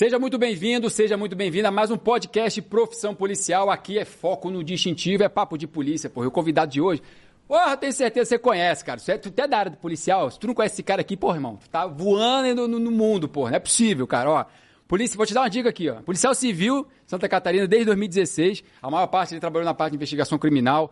Seja muito bem-vindo, seja muito bem-vinda a mais um podcast Profissão Policial. Aqui é foco no distintivo, é papo de polícia, porra. O convidado de hoje, porra, tenho certeza que você conhece, cara. Você é, tu é da área do policial. Se tu não conhece esse cara aqui, porra, irmão, tu tá voando no, no mundo, porra. Não é possível, cara, ó. Polícia, vou te dar uma dica aqui, ó. Policial Civil, Santa Catarina, desde 2016. A maior parte ele trabalhou na parte de investigação criminal.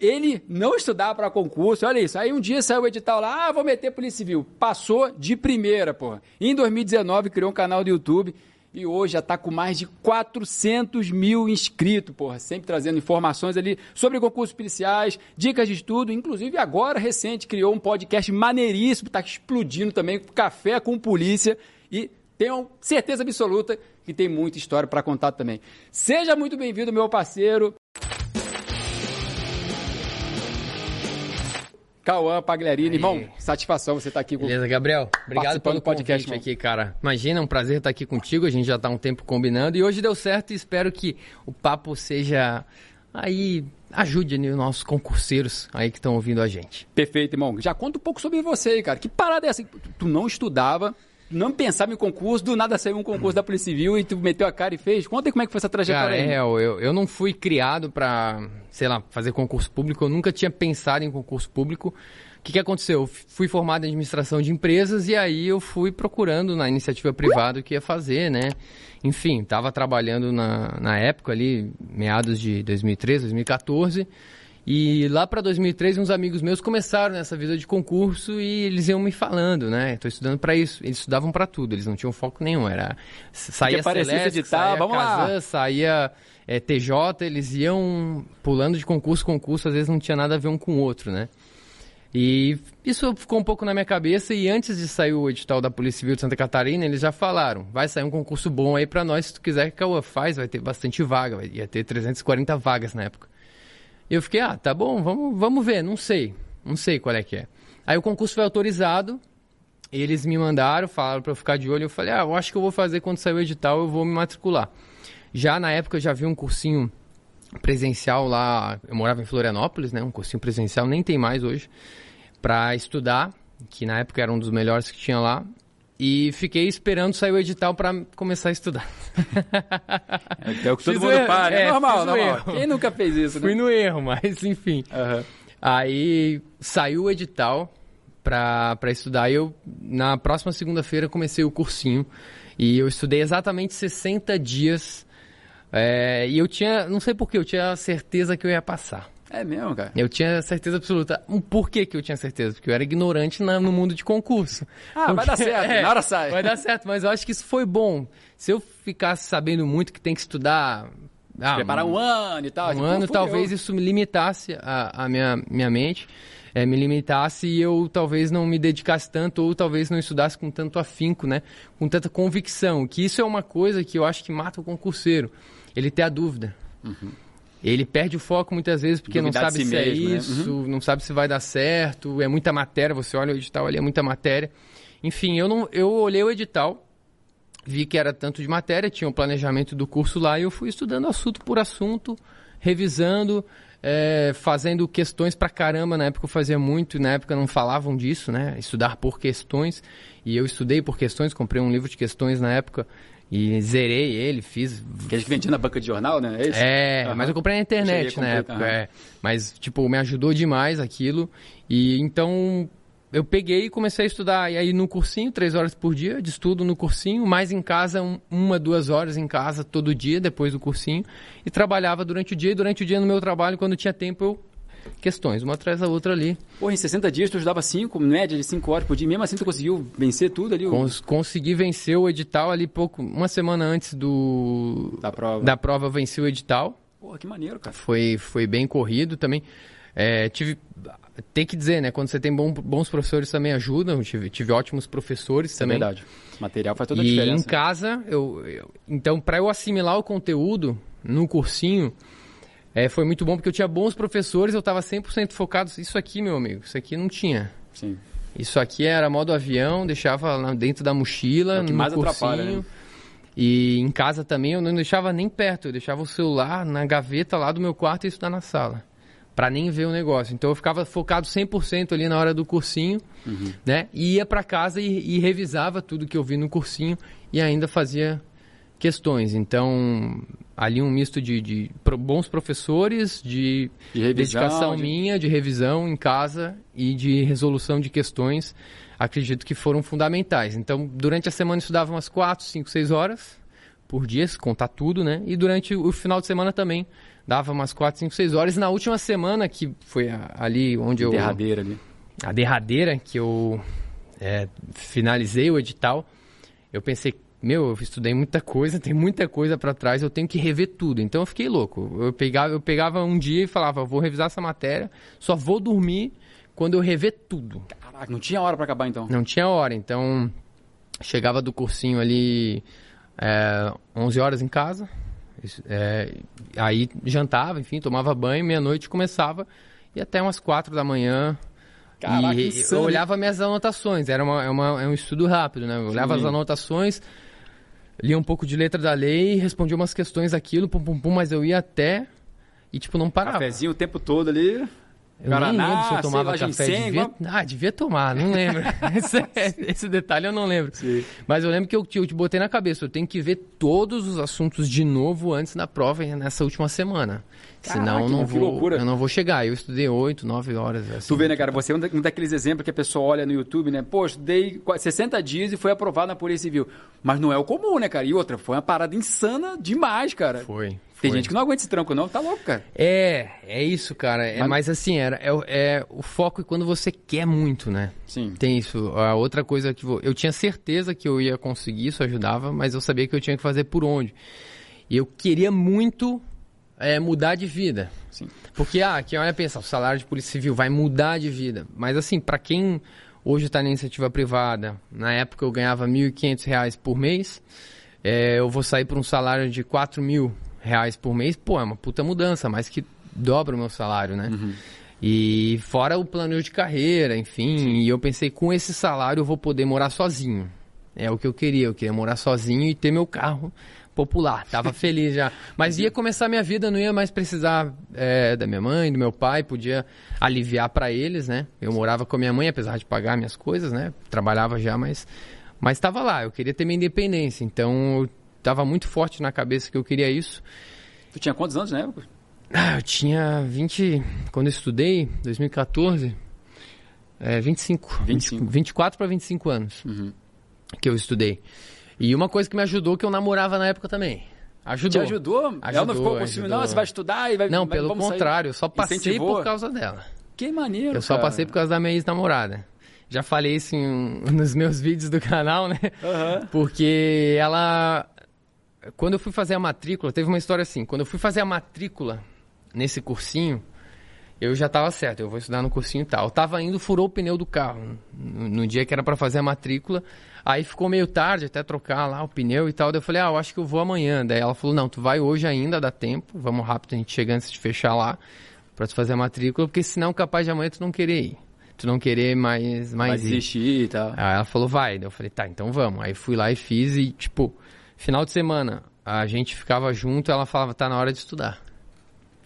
Ele não estudava para concurso, olha isso. Aí um dia saiu o edital lá, ah, vou meter Polícia Civil. Passou de primeira, porra. Em 2019 criou um canal do YouTube e hoje já está com mais de 400 mil inscritos, porra. Sempre trazendo informações ali sobre concursos policiais, dicas de estudo. Inclusive agora, recente, criou um podcast maneiríssimo, está explodindo também, Café com Polícia. E tenho certeza absoluta que tem muita história para contar também. Seja muito bem-vindo, meu parceiro. Cauã Pagliarini. Irmão, satisfação você estar tá aqui com Beleza, Gabriel. Obrigado pelo podcast aqui, cara. Imagina, é um prazer estar aqui contigo. A gente já está um tempo combinando e hoje deu certo e espero que o papo seja aí ajude né, os nossos concurseiros aí que estão ouvindo a gente. Perfeito, irmão. Já conta um pouco sobre você, cara. Que parada é essa? Tu não estudava, não pensava em concurso, do nada saiu um concurso da Polícia Civil e tu meteu a cara e fez. Conta aí como é que foi essa trajetória cara, aí. É, eu, eu não fui criado para, sei lá, fazer concurso público, eu nunca tinha pensado em concurso público. O que, que aconteceu? Eu fui formado em administração de empresas e aí eu fui procurando na iniciativa privada o que ia fazer, né? Enfim, estava trabalhando na, na época ali, meados de 2013, 2014 e lá para 2003, uns amigos meus começaram nessa vida de concurso e eles iam me falando, né? Estou estudando para isso. Eles estudavam para tudo, eles não tinham foco nenhum. Era saía Celeste, editar, saía vamos Kazan, lá. saía é, TJ, eles iam pulando de concurso concurso, às vezes não tinha nada a ver um com o outro, né? E isso ficou um pouco na minha cabeça e antes de sair o edital da Polícia Civil de Santa Catarina, eles já falaram, vai sair um concurso bom aí para nós, se tu quiser que a faz, vai ter bastante vaga, vai, ia ter 340 vagas na época. Eu fiquei, ah, tá bom, vamos, vamos ver, não sei, não sei qual é que é. Aí o concurso foi autorizado, eles me mandaram, falaram para eu ficar de olho, eu falei, ah, eu acho que eu vou fazer quando sair o edital, eu vou me matricular. Já na época eu já vi um cursinho presencial lá, eu morava em Florianópolis, né, um cursinho presencial, nem tem mais hoje, para estudar, que na época era um dos melhores que tinha lá, e fiquei esperando sair o edital para começar a estudar. É, é o que todo mundo erro, para, é, é normal, normal. Erro. Quem nunca fez isso, né? Fui no erro, mas enfim. Uhum. Aí saiu o edital para estudar e eu, na próxima segunda-feira, comecei o cursinho. E eu estudei exatamente 60 dias. É, e eu tinha, não sei porquê, eu tinha certeza que eu ia passar. É mesmo, cara? Eu tinha certeza absoluta. Um porquê que eu tinha certeza? Porque eu era ignorante na, no mundo de concurso. Ah, Porque, vai dar certo, é, na hora sai. Vai dar certo, mas eu acho que isso foi bom. Se eu ficasse sabendo muito que tem que estudar. Ah, preparar um ano e tal. Um tipo, ano, talvez isso me limitasse a, a minha, minha mente. É, me limitasse e eu talvez não me dedicasse tanto ou talvez não estudasse com tanto afinco, né? Com tanta convicção. Que isso é uma coisa que eu acho que mata o concurseiro. Ele ter a dúvida. Uhum. Ele perde o foco muitas vezes porque não sabe si se é mesmo, é isso, né? uhum. não sabe se vai dar certo, é muita matéria, você olha o edital ali, é muita matéria. Enfim, eu, não, eu olhei o edital, vi que era tanto de matéria, tinha um planejamento do curso lá e eu fui estudando assunto por assunto, revisando, é, fazendo questões pra caramba. Na época eu fazia muito, na época não falavam disso, né? Estudar por questões. E eu estudei por questões, comprei um livro de questões na época e zerei ele, fiz. Que a gente vendia na banca de jornal, né? É, é uhum. mas eu comprei na internet na época. Uhum. É. Mas, tipo, me ajudou demais aquilo. E então eu peguei e comecei a estudar. E aí no cursinho, três horas por dia de estudo no cursinho, mais em casa, um, uma, duas horas em casa todo dia, depois do cursinho. E trabalhava durante o dia. E durante o dia no meu trabalho, quando tinha tempo, eu questões, uma atrás da outra ali. Pô, em 60 dias tu estudava 5, média de 5 horas por dia, mesmo assim tu conseguiu vencer tudo ali? Cons consegui vencer o edital ali pouco, uma semana antes do... Da prova. Da prova venci o edital. Pô, que maneiro, cara. Foi, foi bem corrido também. É, tive... Tem que dizer, né? Quando você tem bom, bons professores também ajudam. Tive, tive ótimos professores Isso é também. É verdade. O material faz toda a e diferença. E em casa, eu, eu então, para eu assimilar o conteúdo no cursinho, é, foi muito bom porque eu tinha bons professores, eu estava 100% focado. Isso aqui, meu amigo, isso aqui não tinha. Sim. Isso aqui era modo avião, deixava lá dentro da mochila, é no mais cursinho. Atrapalha, né? E em casa também eu não deixava nem perto, eu deixava o celular na gaveta lá do meu quarto e estudar na sala. Para nem ver o negócio. Então eu ficava focado 100% ali na hora do cursinho, uhum. né? E ia para casa e, e revisava tudo que eu vi no cursinho e ainda fazia questões. Então, ali um misto de, de bons professores, de, de revisão, dedicação de... minha, de revisão em casa e de resolução de questões, acredito que foram fundamentais. Então, durante a semana estudava umas 4, 5, 6 horas por dia, se contar tudo, né? E durante o final de semana também dava umas 4, 5, 6 horas. E na última semana, que foi ali onde eu... Derradeira ali. A derradeira, que eu é, finalizei o edital, eu pensei, meu, eu estudei muita coisa, tem muita coisa para trás, eu tenho que rever tudo. Então eu fiquei louco. Eu pegava, eu pegava um dia e falava, vou revisar essa matéria, só vou dormir quando eu rever tudo. Caraca, não tinha hora para acabar então? Não tinha hora, então chegava do cursinho ali é, 11 horas em casa, é, aí jantava, enfim, tomava banho, meia-noite começava e até umas 4 da manhã Caraca, e eu olhava minhas anotações, era uma, é uma, é um estudo rápido, né? Eu olhava Sim. as anotações, lia um pouco de letra da lei, respondia umas questões aquilo, pum, pum, pum, mas eu ia até e, tipo, não parava. Cafezinho o tempo todo ali. Eu Guaraná, nem lembro se eu tomava café. Devia... Igual... Ah, devia tomar, não lembro. esse, esse, detalhe eu não lembro. Sim. Mas eu lembro que eu, eu te botei na cabeça, eu tenho que ver todos os assuntos de novo antes da prova nessa última semana. Caraca, Senão não vou, loucura. eu não vou chegar. Eu estudei 8, 9 horas. Assim, tu vê, né, cara? Você é um daqueles exemplos que a pessoa olha no YouTube, né? Pô, estudei 60 dias e foi aprovado na Polícia Civil. Mas não é o comum, né, cara? E outra, foi uma parada insana demais, cara. Foi. Tem gente que não aguenta esse tranco, não. Tá louco, cara. É, é isso, cara. É, mas... mas assim, era, é, é, o foco é quando você quer muito, né? Sim. Tem isso. A outra coisa que eu tinha certeza que eu ia conseguir, isso ajudava, mas eu sabia que eu tinha que fazer por onde. E eu queria muito é, mudar de vida. Sim. Porque, ah, quem olha pensa, o salário de polícia civil vai mudar de vida. Mas, assim, para quem hoje está na iniciativa privada, na época eu ganhava R$ 1.500 por mês, é, eu vou sair por um salário de R$ mil reais por mês, pô, é uma puta mudança, mais que dobra o meu salário, né? Uhum. E fora o plano de carreira, enfim, Sim. e eu pensei, com esse salário eu vou poder morar sozinho. É o que eu queria, eu queria morar sozinho e ter meu carro popular. Tava feliz já. Mas ia começar a minha vida, não ia mais precisar é, da minha mãe, do meu pai, podia aliviar para eles, né? Eu morava com a minha mãe, apesar de pagar minhas coisas, né? Trabalhava já, mas mas estava lá. Eu queria ter minha independência, então estava muito forte na cabeça que eu queria isso. Tu tinha quantos anos na época? Ah, eu tinha 20 quando eu estudei, 2014. É, 25. 25. 24 para 25 anos uhum. que eu estudei. E uma coisa que me ajudou que eu namorava na época também. Ajudou. Te ajudou? ajudou Ela não ficou com ciúme, não, você vai estudar e vai... Não, vai, pelo contrário, eu só passei Incentivou. por causa dela. Que maneiro, Eu só cara. passei por causa da minha ex-namorada. Já falei isso em, nos meus vídeos do canal, né? Uhum. Porque ela... Quando eu fui fazer a matrícula, teve uma história assim. Quando eu fui fazer a matrícula nesse cursinho, eu já estava certo, eu vou estudar no cursinho e tal. Eu tava indo, furou o pneu do carro no, no dia que era para fazer a matrícula. Aí ficou meio tarde até trocar lá o pneu e tal. Daí eu falei, ah, eu acho que eu vou amanhã. Daí ela falou, não, tu vai hoje ainda, dá tempo. Vamos rápido, a gente chega antes de fechar lá para tu fazer a matrícula, porque senão capaz de amanhã tu não querer ir. Tu não querer mais, mais vai desistir e tal. Aí ela falou, vai. Daí eu falei, tá, então vamos. Aí fui lá e fiz e, tipo, final de semana, a gente ficava junto ela falava, tá na hora de estudar.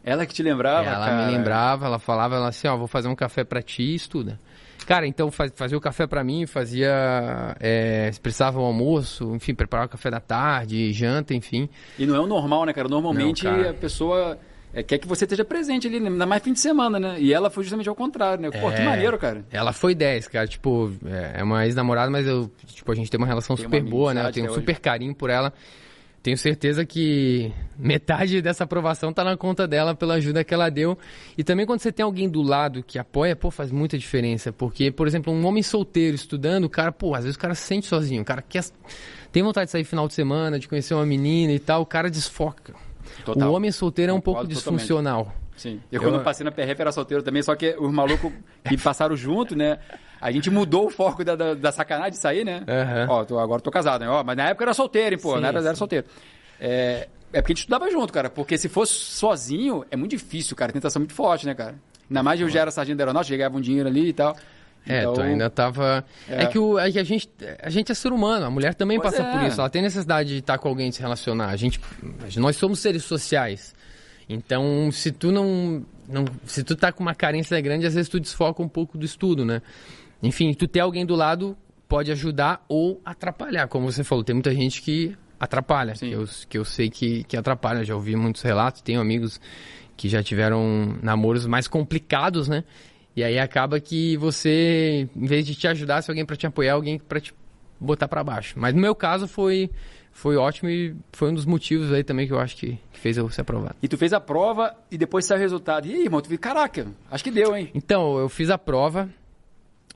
Ela que te lembrava, Ela cara. me lembrava, ela falava ela assim, ó, vou fazer um café para ti e estuda. Cara, então faz, fazia o café para mim, fazia. É, precisava o almoço, enfim, preparar o café da tarde, janta, enfim. E não é o normal, né, cara? Normalmente não, cara. a pessoa é, quer que você esteja presente ali, ainda mais fim de semana, né? E ela foi justamente ao contrário, né? Pô, é, que maneiro, cara. Ela foi 10, cara. Tipo, é, é uma ex-namorada, mas eu, tipo, a gente tem uma relação tem super uma boa, né? Eu tenho um super hoje. carinho por ela. Tenho certeza que metade dessa aprovação tá na conta dela pela ajuda que ela deu. E também quando você tem alguém do lado que apoia, pô, faz muita diferença. Porque, por exemplo, um homem solteiro estudando, o cara, pô, às vezes o cara se sente sozinho. O cara quer, tem vontade de sair final de semana, de conhecer uma menina e tal, o cara desfoca. Total. O homem solteiro é um pouco disfuncional. Totalmente. Sim. Eu, eu quando passei na PRF era solteiro também, só que os malucos que passaram junto, né? A gente mudou o foco da, da, da sacanagem de sair, né? Uhum. Ó, tô, agora tô casado, né? Ó, mas na época era solteiro, hein, pô. Sim, na época era solteiro. É, é porque a gente estudava junto, cara. Porque se fosse sozinho, é muito difícil, cara. A tentação é muito forte, né, cara? Ainda mais eu já era sargento da aeronáutica, ganhava um dinheiro ali e tal. É, então, tu ainda tava. É, é que, o, é a, gente, a gente é ser humano, a mulher também pois passa é. por isso. Ela tem necessidade de estar com alguém, de se relacionar. A gente, nós somos seres sociais. Então, se tu não, não. Se tu tá com uma carência grande, às vezes tu desfoca um pouco do estudo, né? Enfim, tu ter alguém do lado pode ajudar ou atrapalhar, como você falou. Tem muita gente que atrapalha, que eu, que eu sei que, que atrapalha. Já ouvi muitos relatos, tenho amigos que já tiveram namoros mais complicados, né? E aí acaba que você, em vez de te ajudar, se alguém para te apoiar, alguém para te botar para baixo. Mas no meu caso foi foi ótimo e foi um dos motivos aí também que eu acho que, que fez eu ser aprovado. E tu fez a prova e depois saiu o resultado. E aí, irmão, tu viu, caraca, acho que deu, hein? Então, eu fiz a prova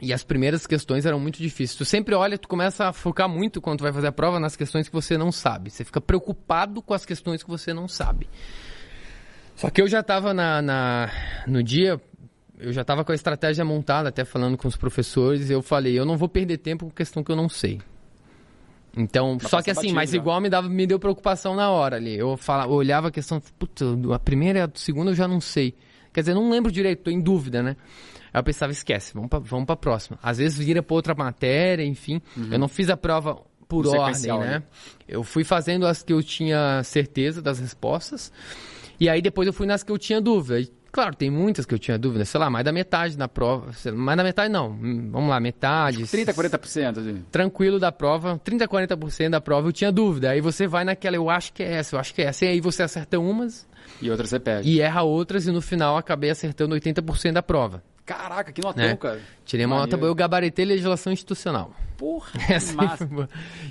e as primeiras questões eram muito difíceis. Tu sempre olha, tu começa a focar muito quando tu vai fazer a prova nas questões que você não sabe. Você fica preocupado com as questões que você não sabe. Só que eu já estava na, na, no dia, eu já estava com a estratégia montada, até falando com os professores, e eu falei, eu não vou perder tempo com questão que eu não sei. Então, mas só que assim, mas já. igual me, dava, me deu preocupação na hora ali. Eu falava, eu olhava a questão, puta, a primeira e a segunda eu já não sei. Quer dizer, não lembro direito, tô em dúvida, né? Aí eu pensava, esquece, vamos pra, vamos pra próxima. Às vezes vira pra outra matéria, enfim. Uhum. Eu não fiz a prova por ordem, né? né? Eu fui fazendo as que eu tinha certeza das respostas. E aí depois eu fui nas que eu tinha dúvida. Claro, tem muitas que eu tinha dúvida, sei lá, mais da metade na prova. Mais da metade não, vamos lá, metade. 30, 40%. Assim. Tranquilo da prova, 30, 40% da prova eu tinha dúvida. Aí você vai naquela, eu acho que é essa, eu acho que é essa. E aí você acerta umas. E outras você perde. E erra outras e no final acabei acertando 80% da prova. Caraca, que notão, é. cara. Tirei uma nota boa, eu gabaritei legislação institucional. Porra, Essa massa.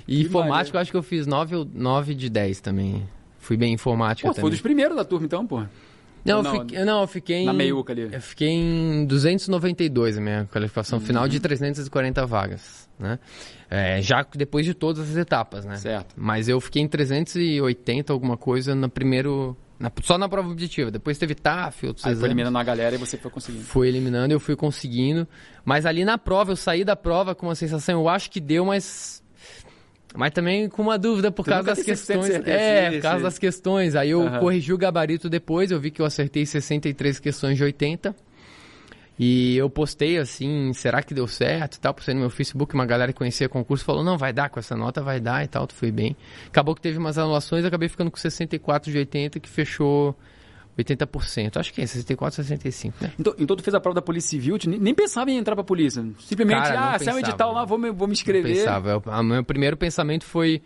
E que informática eu acho que eu fiz 9, 9 de 10 também. Fui bem informática pô, também. Foi dos primeiros da turma, então, pô. Não, eu fiquei, não, eu fiquei Na meiuca ali. Eu fiquei em 292 a minha qualificação uhum. final de 340 vagas, né? É, já depois de todas as etapas, né? Certo. Mas eu fiquei em 380 alguma coisa no primeiro... Na, só na prova objetiva. Depois teve TAF, outros Aí exames. foi eliminando a galera e você foi conseguindo. Foi eliminando, eu fui conseguindo. Mas ali na prova, eu saí da prova com uma sensação, eu acho que deu, mas mas também com uma dúvida por causa das questões. É, por causa das questões. Aí eu uhum. corrigi o gabarito depois, eu vi que eu acertei 63 questões de 80. E eu postei assim, será que deu certo e tal? Postei no meu Facebook, uma galera que conhecia o concurso falou, não, vai dar, com essa nota vai dar e tal, tu foi bem. Acabou que teve umas anulações, acabei ficando com 64 de 80, que fechou 80%. Acho que é 64, 65, né? Então, então tu fez a prova da Polícia Civil, nem, nem pensava em entrar pra polícia. Simplesmente, Cara, ah, saiu um edital lá, vou me, vou me inscrever. Não pensava. O meu primeiro pensamento foi,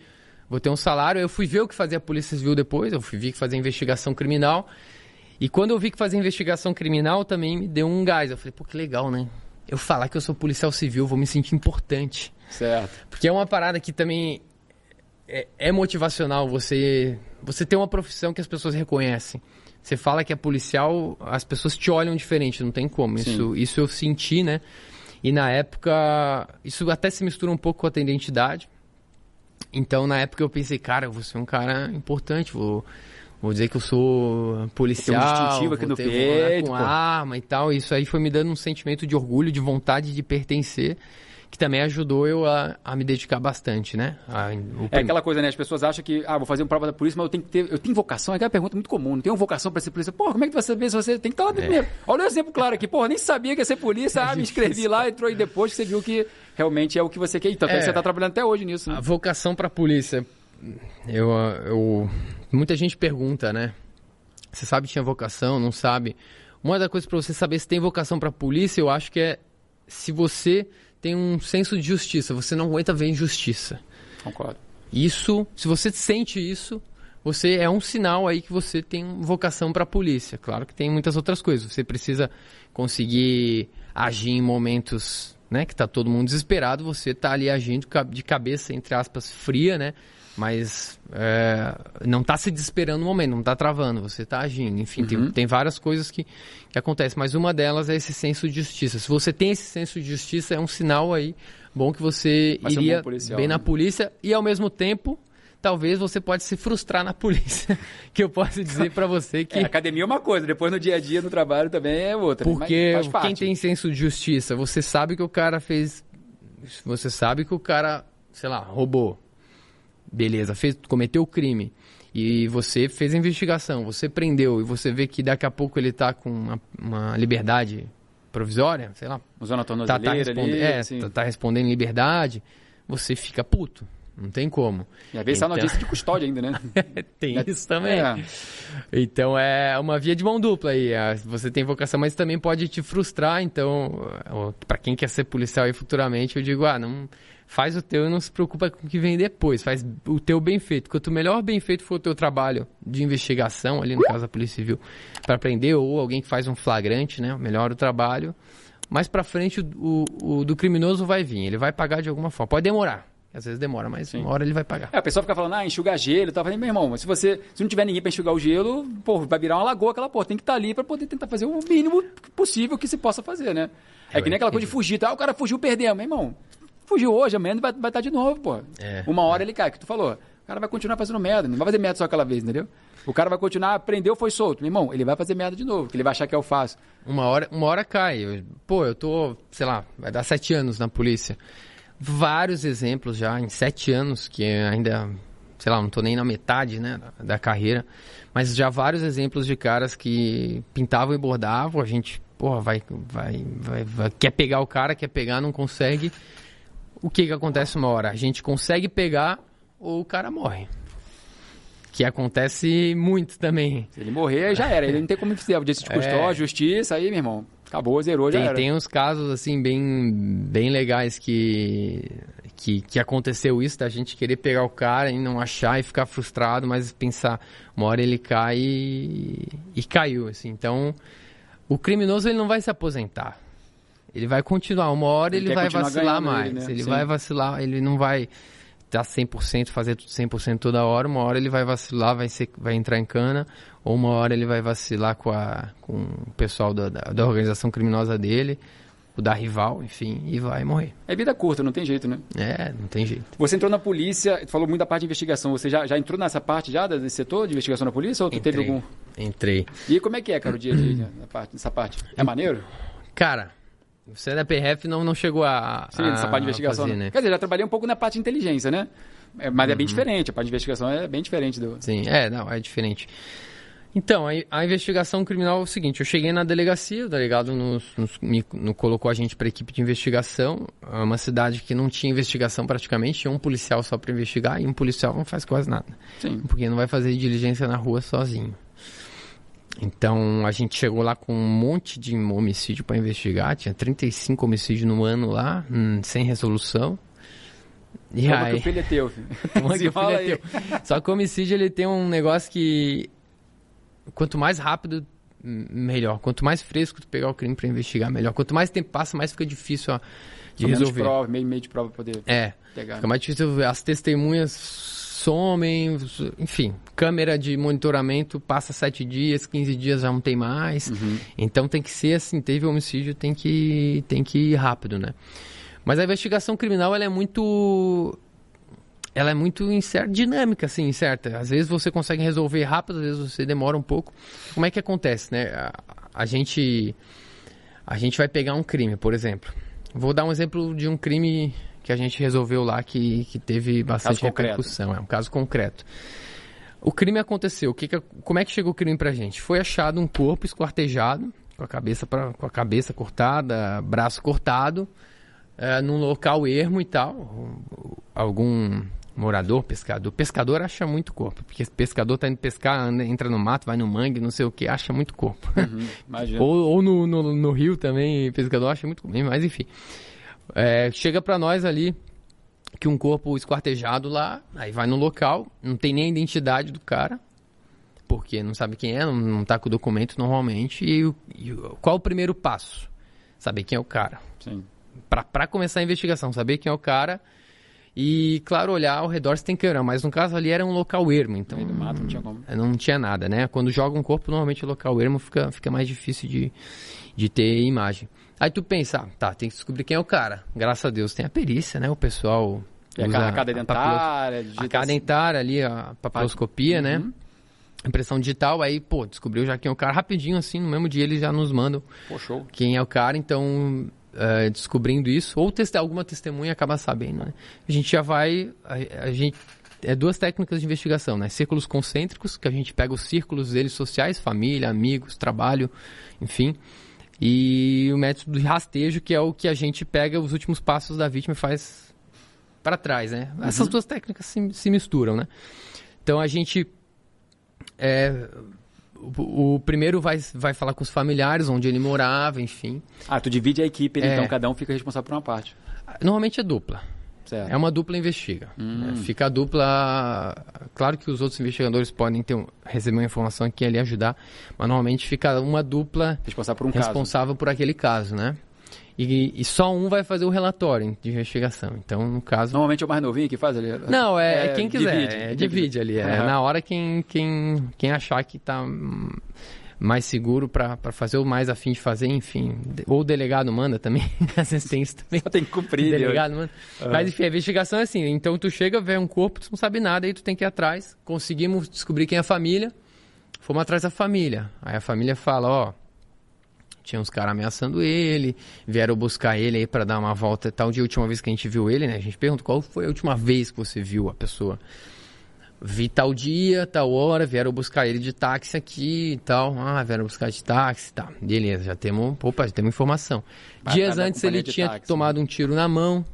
vou ter um salário. Eu fui ver o que fazia a Polícia Civil depois, eu fui ver que fazia investigação criminal. E quando eu vi que fazia investigação criminal, também me deu um gás. Eu falei, pô, que legal, né? Eu falar que eu sou policial civil, vou me sentir importante. Certo. Porque é uma parada que também é, é motivacional você, você ter uma profissão que as pessoas reconhecem. Você fala que é policial, as pessoas te olham diferente, não tem como. Isso, isso eu senti, né? E na época, isso até se mistura um pouco com a tua identidade. Então, na época eu pensei, cara, eu vou ser um cara importante, vou, vou dizer que eu sou policial, Tem um distintivo aqui no ter, peito, com pô. arma e tal. Isso aí foi me dando um sentimento de orgulho, de vontade de pertencer que também ajudou eu a, a me dedicar bastante, né? A, é aquela coisa, né? As pessoas acham que, ah, vou fazer uma prova da polícia, mas eu tenho que ter, eu tenho vocação, é aquela pergunta muito comum, não tenho vocação para ser polícia. Porra, como é que vai saber se você tem que estar lá é. primeiro? Olha o exemplo claro aqui, porra, nem sabia que ia ser polícia, é ah, me inscrevi lá, entrou aí depois que você viu que realmente é o que você quer. Então, é, você está trabalhando até hoje nisso, né? A vocação para polícia, eu, eu, muita gente pergunta, né? Você sabe que tinha vocação, não sabe? Uma das coisas para você saber se tem vocação para polícia, eu acho que é se você tem um senso de justiça. Você não aguenta ver injustiça. Concordo. Isso, se você sente isso, você é um sinal aí que você tem vocação para a polícia. Claro que tem muitas outras coisas. Você precisa conseguir agir em momentos, né, que está todo mundo desesperado. Você está ali agindo de cabeça entre aspas fria, né? Mas é, não está se desesperando no momento, não está travando, você está agindo. Enfim, uhum. tem, tem, várias coisas que, que acontecem, mas uma delas é esse senso de justiça. Se você tem esse senso de justiça, é um sinal aí bom que você Vai iria um policial, bem né? na polícia e ao mesmo tempo talvez você pode se frustrar na polícia, que eu posso dizer para você que... É, academia é uma coisa, depois no dia a dia, no trabalho também é outra. Né? Porque quem tem senso de justiça, você sabe que o cara fez... Você sabe que o cara, sei lá, roubou beleza, fez, cometeu o crime e você fez a investigação, você prendeu e você vê que daqui a pouco ele está com uma, uma, liberdade provisória, sei lá. Usando a tornozeleira tá, tá respondendo, ali, É, tá, tá, respondendo em liberdade, você fica puto. Não tem como. E às vezes então... a notícia de custódia ainda, né? tem isso também. É. Então é uma via de mão dupla aí. Você tem vocação, mas também pode te frustrar. Então, para quem quer ser policial aí futuramente, eu digo, ah, não faz o teu e não se preocupa com o que vem depois. Faz o teu bem feito. Quanto melhor bem feito for o teu trabalho de investigação, ali no caso da Polícia Civil, para prender, ou alguém que faz um flagrante, né? Melhor o trabalho. Mais para frente, o, o, o do criminoso vai vir. Ele vai pagar de alguma forma. Pode demorar. Às vezes demora, mas Sim. uma hora ele vai pagar. É, a pessoa fica falando, ah, enxugar gelo. Tava falando, meu irmão, mas se você se não tiver ninguém para enxugar o gelo, pô, vai virar uma lagoa aquela porra. Tem que estar tá ali para poder tentar fazer o mínimo possível que se possa fazer, né? É, é que nem aquela coisa de fugir, tá? Ah, o cara fugiu, perdeu. Meu irmão, fugiu hoje, amanhã vai, vai estar tá de novo, pô. É, uma hora é. ele cai, que tu falou. O cara vai continuar fazendo merda, não vai fazer merda só aquela vez, entendeu? O cara vai continuar, aprendeu, foi solto. Meu irmão, ele vai fazer merda de novo, que ele vai achar que é o fácil. Uma hora, uma hora cai. Eu, pô, eu tô, sei lá, vai dar sete anos na polícia vários exemplos já em sete anos, que ainda, sei lá, não estou nem na metade né, da, da, carreira, mas já vários exemplos de caras que pintavam e bordavam, a gente, porra, vai, vai, vai, vai quer pegar o cara, quer pegar, não consegue. O que que acontece uma hora? A gente consegue pegar ou o cara morre. Que acontece muito também. Se ele morrer, já era. Ele não tem como fazer. Disse de custódia, é... justiça, aí, meu irmão. Acabou, zerou, já tem, era. Tem uns casos, assim, bem, bem legais que, que, que aconteceu isso, da gente querer pegar o cara e não achar e ficar frustrado, mas pensar, uma hora ele cai e, e caiu, assim. Então, o criminoso, ele não vai se aposentar. Ele vai continuar. Uma hora ele, ele vai vacilar mais. Ele, né? ele vai vacilar, ele não vai estar tá 100%, fazer tudo 100% toda hora. Uma hora ele vai vacilar, vai, ser, vai entrar em cana ou uma hora ele vai vacilar com, a, com o pessoal da, da, da organização criminosa dele, o da rival, enfim, e vai morrer. É vida curta, não tem jeito, né? É, não tem jeito. Você entrou na polícia, falou muito da parte de investigação. Você já, já entrou nessa parte já desse setor de investigação na polícia ou tu Entrei. teve algum? Entrei. E como é que é, cara, o dia a dia parte, nessa parte? É maneiro? Cara, você da PRF não, não chegou a. Sim, nessa parte de investigação. Fazer, né? Quer dizer, já trabalhei um pouco na parte de inteligência, né? É, mas uhum. é bem uhum. diferente, a parte de investigação é bem diferente do. Sim, é, não, é diferente. Então, a, a, investigação criminal é o seguinte: eu cheguei na delegacia, o delegado nos, nos, me, colocou a gente para a equipe de investigação. É uma cidade que não tinha investigação praticamente, tinha um policial só para investigar e um policial não faz quase nada. Sim. Porque não vai fazer diligência na rua sozinho. Então a gente chegou lá com um monte de homicídio para investigar, tinha 35 homicídios no ano lá, hum, sem resolução. E Toma aí... que o filho é teu, filho. que o filho é teu. Só que o homicídio ele tem um negócio que quanto mais rápido, melhor. Quanto mais fresco tu pegar o crime para investigar, melhor. Quanto mais tempo passa, mais fica difícil ó, de Só resolver. Prova, meio, meio de prova poder é, pegar. Fica mais difícil. As testemunhas somem, enfim. Câmera de monitoramento passa sete dias, 15 dias já não tem mais. Uhum. Então tem que ser assim, teve homicídio, tem que, tem que ir rápido, né? Mas a investigação criminal ela é muito ela é muito incerta, dinâmica, assim, incerta. Às vezes você consegue resolver rápido, às vezes você demora um pouco. Como é que acontece, né? A, a gente a gente vai pegar um crime, por exemplo. Vou dar um exemplo de um crime que a gente resolveu lá que, que teve bastante repercussão. Concreto. É um caso concreto. O crime aconteceu. O que que, como é que chegou o crime pra gente? Foi achado um corpo esquartejado, com a cabeça, pra, com a cabeça cortada, braço cortado, é, num local ermo e tal. Algum morador, pescador. Pescador acha muito corpo, porque pescador tá indo pescar, anda, entra no mato, vai no mangue, não sei o que, acha muito corpo. Uhum, ou ou no, no, no, rio também, pescador acha muito corpo, mas enfim. É, chega para nós ali que um corpo esquartejado lá, aí vai no local, não tem nem a identidade do cara, porque não sabe quem é, não, não tá com o documento normalmente, e, e qual o primeiro passo? Saber quem é o cara. Sim. Para começar a investigação, saber quem é o cara e, claro, olhar ao redor se tem câmera, mas no caso ali era um local ermo, então mato, não, tinha como. não tinha nada, né? Quando joga um corpo, normalmente o local ermo fica, fica mais difícil de, de ter imagem. Aí tu pensa, ah, tá, tem que descobrir quem é o cara. Graças a Deus tem a perícia, né? O pessoal. E a, a cada dentária, a, a cada dentária ali, a papiloscopia, né? uhum. né? Impressão digital, aí, pô, descobriu já quem é o cara rapidinho, assim, no mesmo dia eles já nos mandam pô, quem é o cara, então uh, descobrindo isso, ou alguma testemunha acaba sabendo, né? A gente já vai. A, a, gente. É duas técnicas de investigação, né? Círculos concêntricos, que a gente pega os círculos deles sociais, família, amigos, trabalho, enfim. E o método de rastejo, que é o que a gente pega os últimos passos da vítima e faz para trás, né? Uhum. Essas duas técnicas se, se misturam, né? Então a gente é, o, o, primeiro vai, vai falar com os familiares, onde ele morava, enfim. Ah, tu divide a equipe, é. então cada um fica responsável por uma parte. Normalmente é dupla. Certo. É uma dupla investiga. Hum. É, fica a dupla. Claro que os outros investigadores podem ter, receber uma informação aqui e ali ajudar, mas normalmente fica uma dupla responsável por, um responsável caso. por aquele caso, né? E, e, só um vai fazer o relatório de investigação. Então, no caso. Normalmente é o mais novinho que faz ali? Não, é, é quem quiser. Divide, é, divide, divide ali. É uhum. na hora quem, quem, quem achar que está mais seguro para fazer o mais afim de fazer, enfim. Ou o delegado manda também, às vezes tem isso também. Só tem que cumprir. O delegado manda. Uhum. Mas enfim, a investigação é assim, então tu chega, vê um corpo, tu não sabe nada, aí tu tem que ir atrás. Conseguimos descobrir quem é a família, fomos atrás da família. Aí a família fala, ó, tinha uns caras ameaçando ele, vieram buscar ele aí para dar uma volta tal dia, a última vez que a gente viu ele, né? A gente pergunta qual foi a última vez que você viu a pessoa vi tal dia, tal hora, vieram buscar ele de táxi aqui e tal. Ah, vieram buscar de táxi, tá. Beleza, já temos, opa, já temos informação. Dias antes ele tinha táxi, tomado né? um tiro na mão.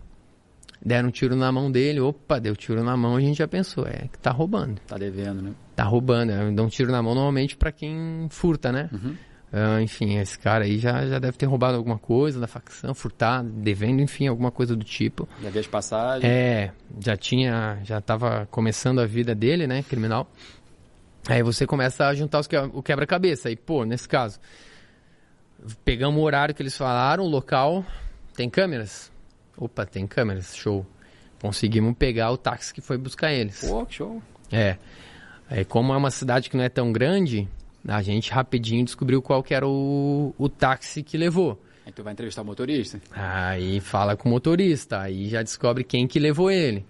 Deram um tiro na mão dele, opa, deu tiro na mão, a gente já pensou, é que tá roubando. Tá devendo, né? Tá roubando, é, dá um tiro na mão normalmente para quem furta, né? Uhum. Uh, enfim, esse cara aí já, já deve ter roubado alguma coisa da facção, furtado, devendo, enfim, alguma coisa do tipo. Já havia de passagem? É, já tinha, já estava começando a vida dele, né, criminal. Aí você começa a juntar os que, o quebra-cabeça. Aí, pô, nesse caso, pegamos o horário que eles falaram, o local, tem câmeras? Opa, tem câmeras, show. Conseguimos pegar o táxi que foi buscar eles. Pô, show. É. Aí, como é uma cidade que não é tão grande, a gente rapidinho descobriu qual que era o, o táxi que levou. Aí tu vai entrevistar o motorista? Aí fala com o motorista, aí já descobre quem que levou ele.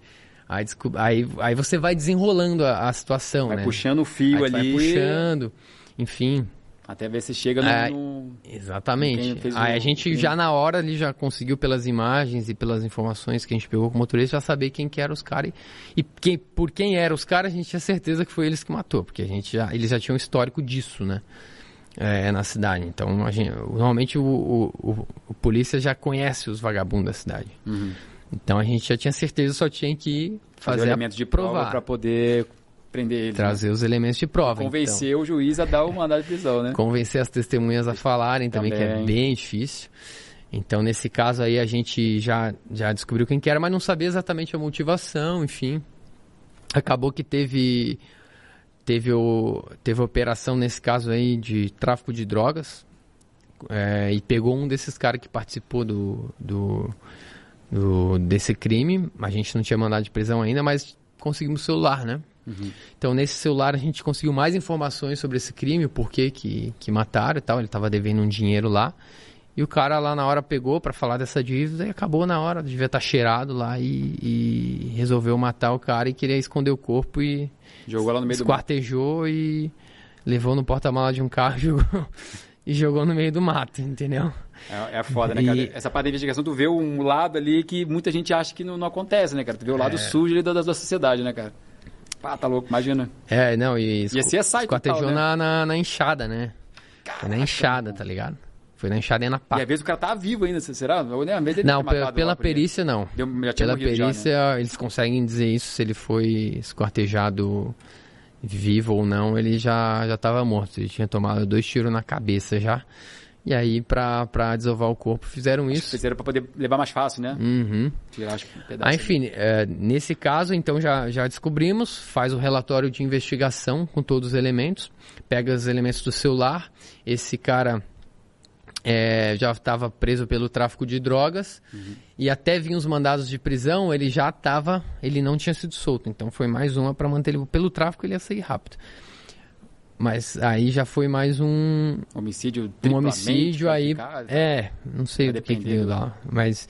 Aí, aí, aí você vai desenrolando a, a situação, vai né? puxando o fio aí ali. Vai puxando, enfim. Até ver se chega no... É, exatamente. Aí a gente já na hora ali já conseguiu pelas imagens e pelas informações que a gente pegou com o motorista já saber quem que eram os caras e, e quem, por quem eram os caras a gente tinha certeza que foi eles que matou, porque a gente já eles já tinham um histórico disso, né? É, na cidade. Então, gente, normalmente o, o, o, polícia já conhece os vagabundos da cidade. Uhum. Então a gente já tinha certeza, só tinha que fazer, fazer elementos de prova para poder prender ele. Trazer né? os elementos de prova. Convencer então. o juiz a dar o mandado de prisão, né? Convencer as testemunhas a falarem também, também, que é bem difícil. Então, nesse caso aí, a gente já, já descobriu quem que era, mas não sabia exatamente a motivação, enfim. Acabou que teve teve, o, teve operação nesse caso aí de tráfico de drogas é, e pegou um desses caras que participou do, do, do, desse crime. A gente não tinha mandado de prisão ainda, mas conseguimos o celular, né? Uhum. Então, nesse celular, a gente conseguiu mais informações sobre esse crime, o porquê que, que mataram e tal. Ele estava devendo um dinheiro lá. E o cara lá na hora pegou para falar dessa dívida e acabou na hora. Devia estar tá cheirado lá e, e, resolveu matar o cara e queria esconder o corpo e. Jogou lá no meio esquartejou do e levou no porta-mala de um carro e jogou, e jogou no meio do mato, entendeu? É, é foda, né, cara? E... Essa parte da investigação, tu vê um lado ali que muita gente acha que não, não acontece, né, cara? Tu vê o lado é... sujo da, da sociedade, né, cara? Pá, tá louco, imagina. É, não, e... Ia ser site Esquartejou né? na, na, na, enxada, né? Caraca, Foi na enxada, tá ligado? Foi na enxada e na pá. E às vezes o cara tá vivo ainda, será? Ou vezes não, pela, pela perícia não. Deu, pela perícia já, né? eles conseguem dizer isso, se ele foi esquartejado vivo ou não, ele já, já tava morto. Ele tinha tomado dois tiros na cabeça já. E aí, pra, pra desovar o corpo, fizeram isso. Fizeram pra poder levar mais fácil, né? Uhum. Tirar os pedaços. Ah, enfim, é, nesse caso, então, já, já descobrimos, faz o relatório de investigação com todos os elementos, pega os elementos do celular, esse cara é, já estava preso pelo tráfico de drogas uhum. e até vinham os mandados de prisão, ele já estava, ele não tinha sido solto, então foi mais uma para manter ele pelo tráfico, ele ia sair rápido. Mas aí já foi mais um. Homicídio Um homicídio aí. É, não sei o que, que deu lá. Mas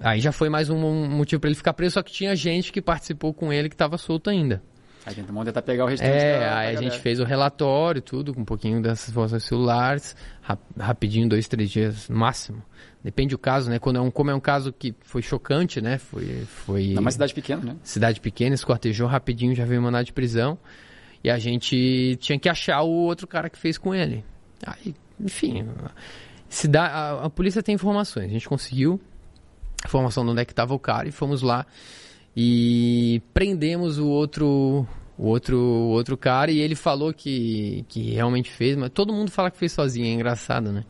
aí já foi mais um motivo para ele ficar preso, só que tinha gente que participou com ele que estava solto ainda. A gente vamos tentar pegar o restante É, da, aí a gente fez o relatório, tudo, com um pouquinho dessas informações celulares, rap, rapidinho, dois, três dias no máximo. Depende do caso, né? Quando é um, como é um caso que foi chocante, né? Foi. foi uma cidade pequena, né? Cidade pequena, esquartejou rapidinho, já veio mandado de prisão. E a gente tinha que achar o outro cara que fez com ele. Aí, enfim, se dá, a, a polícia tem informações. A gente conseguiu informação de onde é que estava o cara e fomos lá e prendemos o outro o outro o outro cara e ele falou que, que realmente fez, mas todo mundo fala que fez sozinho, é engraçado, né?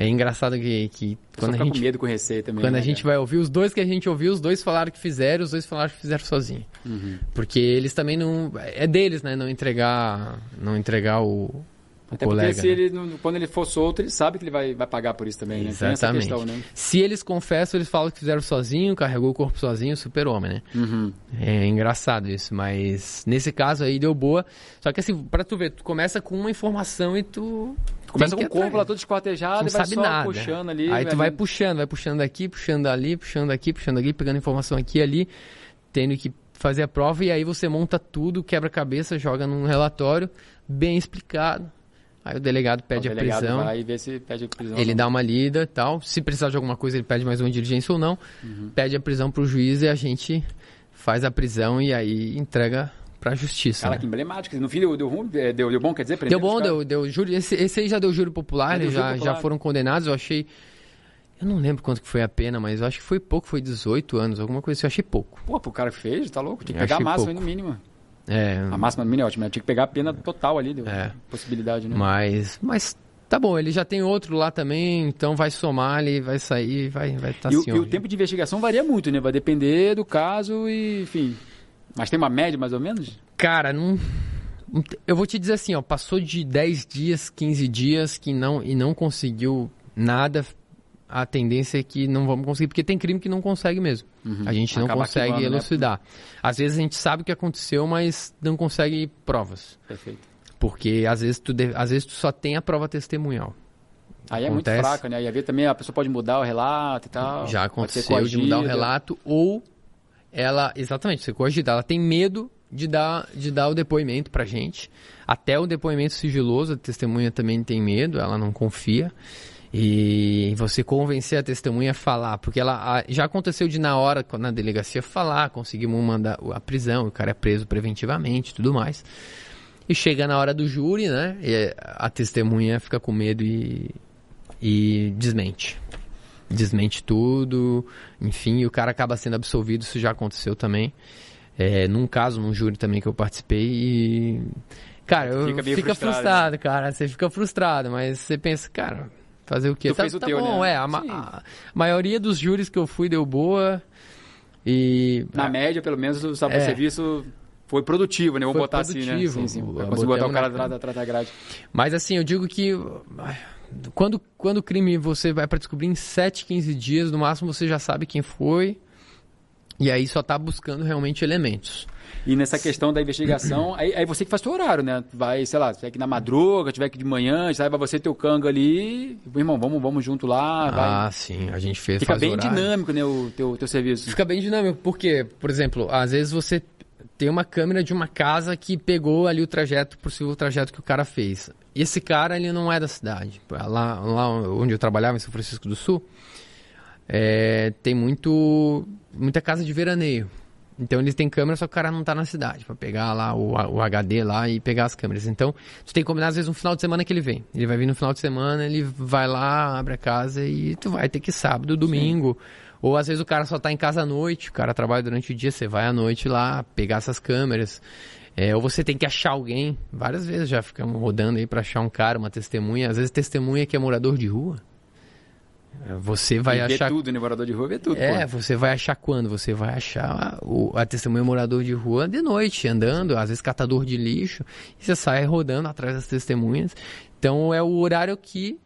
É engraçado que, que quando a gente com medo com receio também. quando né, a gente cara? vai ouvir os dois que a gente ouviu, os dois falaram que fizeram, os dois falaram que fizeram sozinho. Uhum. Porque eles também não é deles, né, não entregar, não entregar o Até colega. porque se né? ele, não- quando ele for solto, ele sabe que ele vai, vai pagar por isso também, né? Exatamente. questão, né? Se eles confessam, eles falam que fizeram sozinho, carregou o corpo sozinho, super-homem, né? Uhum. É engraçado isso, mas nesse caso aí deu boa. Só que assim, pra tu ver, tu começa com uma informação e tu. Começa tem com o corpo lá todo esquartejado não e vai sabe nada. puxando ali. Aí tu vai puxando, vai puxando aqui, puxando ali, puxando aqui, puxando aqui, pegando informação aqui e ali, tendo que fazer a prova e aí você monta tudo, quebra-cabeça, joga num relatório bem explicado. Aí o delegado pede o a delegado prisão. vai ver se pede a prisão. Ele dá uma lida e tal. Se precisar de alguma coisa, ele pede mais uma diligência ou não. Uhum. Pede a prisão pro juiz e a gente faz a prisão e aí entrega pra justiça. Cara, né? que emblemático. No fim deu, deu, ruim, é, deu, deu bom, quer dizer? Deu bom, deu, deu júri. Esse, esse aí já deu júri popular, eles já, já foram condenados. Eu achei. Eu não lembro quanto que foi a pena, mas eu acho que foi pouco, foi 18 anos, alguma coisa assim. Eu achei pouco. Pô, pro cara que fez, tá louco? Tinha que Eu pegar a máxima pouco. no mínimo. É, A máxima no mínimo é ótima. Tinha que pegar a pena total ali, É. possibilidade, né? mas. Mas tá bom, ele já tem outro lá também, então vai somar, ele vai sair, vai estar vai tá e, o, assim. e o ó. tempo de investigação varia muito, né? Vai depender do caso e, enfim. Mas tem uma média, mais ou menos? Cara, não. Eu vou te dizer assim, ó, passou de 10 dias, 15 dias que não e não conseguiu nada. A tendência é que não vamos conseguir, porque tem crime que não consegue mesmo. A gente não Acaba consegue né? elucidar. Às vezes a gente sabe o que aconteceu, mas não consegue provas. Perfeito. Porque às vezes tu, de- às vezes tu só tem a prova testemunhal. Aí é Acontece. muito fraca, né? Aí ver também a pessoa pode mudar o relato e tal. Já aconteceu de mudar o relato ou ela, exatamente, ser coagida, ela tem medo de dar, de dar o depoimento pra gente. Até o depoimento sigiloso, a testemunha também tem medo, ela não confia. E você convencer a testemunha a falar, porque ela a- já aconteceu de na hora na delegacia falar, conseguimos mandar a prisão, o cara é preso preventivamente, e tudo mais. E chega na hora do júri, né? a testemunha fica com medo e, e desmente. Desmente tudo, enfim, e o cara acaba sendo absolvido, isso já aconteceu também. É, num caso, num júri também que eu participei e. Cara, eu, Fica fica, meio frustrado, frustrado, cara. Você fica frustrado, mas você pensa, cara, fazer o quê? Tu tá fez o tá teu, bom, né? é. A, ma- a maioria dos júris que eu fui deu boa. E. Na média, pelo menos, o, É. serviço foi produtivo, né? Vamos botar assim, né? produtivo. Sim, sim. Conseguir botar o cara atrás atrás da grade. Mas assim, eu digo que quando, quando o crime você vai pra descobrir em 7, 15 dias, no máximo você já sabe quem foi. E aí só tá buscando realmente elementos. E nessa questão da investigação, aí, aí você que faz seu horário, né? Vai, sei lá, se tiver que ir na madruga, tiver que ir de manhã, sai pra você ter o canga ali. Irmão, vamos, vamos junto lá. vai. Ah, sim, a gente fez Fica bem horário. dinâmico, né, o teu, teu serviço. Fica bem dinâmico, porque, por exemplo, às vezes você tem uma câmera de uma casa que pegou ali o trajeto, possível trajeto que o cara fez. E esse cara, ele não é da cidade. Lá, lá onde eu trabalhava, em São Francisco do Sul, é, tem muito, muita casa de veraneio. Então eles têm câmera, só que o cara não tá na cidade pra pegar lá o, o HD lá e pegar as câmeras. Então, tu tem que combinar às vezes um final de semana que ele vem. Ele vai vir no final de semana, ele vai lá, abre a casa e tu vai ter que ir sábado, domingo. Ou às vezes o cara só tá em casa à noite, o cara trabalha durante o dia, você vai à noite lá pegar essas câmeras. É, ou você tem que achar alguém. Várias vezes já ficamos rodando aí pra achar um cara, uma testemunha. Às vezes testemunha que é morador de rua. É, Você vai E achar tudo, né? Morador de rua vê tudo. é, pô. você vai achar quando? Você vai achar o, a testemunha morador de rua de noite, andando, às vezes catador de lixo, e você sai rodando atrás das testemunhas. Então é o horário que,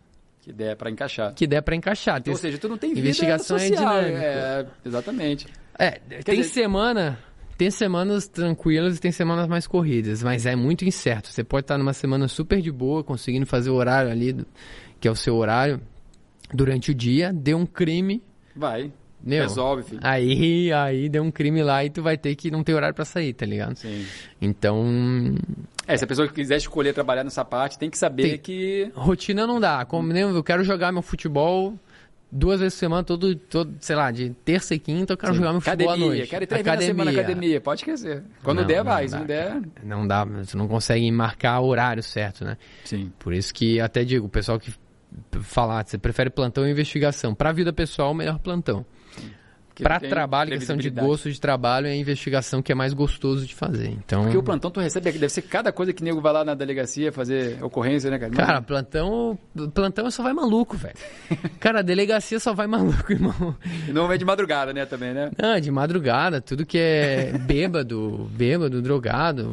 Que der pra encaixar. que der pra encaixar. Tem- Ou seja, tu não tem vida investigação é social. dinâmico. É, exatamente. é, tem dizer- semana. Tem semanas tranquilas e tem semanas mais corridas, mas é muito incerto. Você pode estar numa semana super de boa, conseguindo fazer o horário ali, que é o seu horário, durante o dia, deu um crime, Vai. meu, Resolve, filho. Aí, aí deu um crime lá e tu vai ter que não ter horário pra sair, tá ligado? Sim. Então, É, se a pessoa quiser escolher trabalhar nessa parte, tem que saber Tem. que. rotina não dá. Como eu quero jogar meu futebol duas vezes por semana, todo, todo sei lá, de terça e quinta eu quero jogar meu futebol academia, à noite. quero ir três vezes na semana na academia, pode esquecer. Quando Não, der, não vai. Se não der. Não dá, você não consegue marcar o horário certo, né? Sim. Por isso que até digo, o pessoal que falar, você prefere plantão ou investigação. Pra vida pessoal, melhor plantão. para trabalho, questão de gosto de trabalho, é a investigação que é mais gostoso de fazer. Então, Porque o plantão tu recebe deve ser cada coisa que nego vai lá na delegacia fazer ocorrência, né, cara? Cara, plantão, plantão só vai maluco, velho. cara, a delegacia só vai maluco, irmão. E não vem de madrugada, né, também, né? Não, de madrugada, tudo que é bêbado, bêbado, drogado.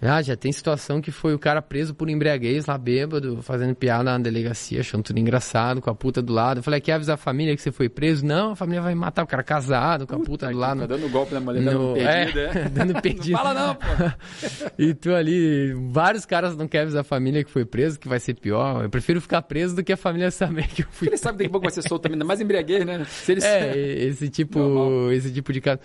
Ah, já tem situação que foi o cara preso por embriaguez lá bêbado, fazendo piada na delegacia, achando tudo engraçado, com a puta do lado. Eu falei, quer avisar a família que você foi preso? Não, a família vai matar o cara casado, com a puta, puta do lado. Tá dando golpe na mulher, no... dando perdido, é, é. dando perdido. não fala não, pô. e tu ali, vários caras não querem avisar a família que foi preso, que vai ser pior. Eu prefiro ficar preso do que a família saber que eu fui Ele sabe que daqui a pouco vai ser solto também, ainda mais embriaguez, né? Se eles... É, esse tipo, Normal. esse tipo de caso.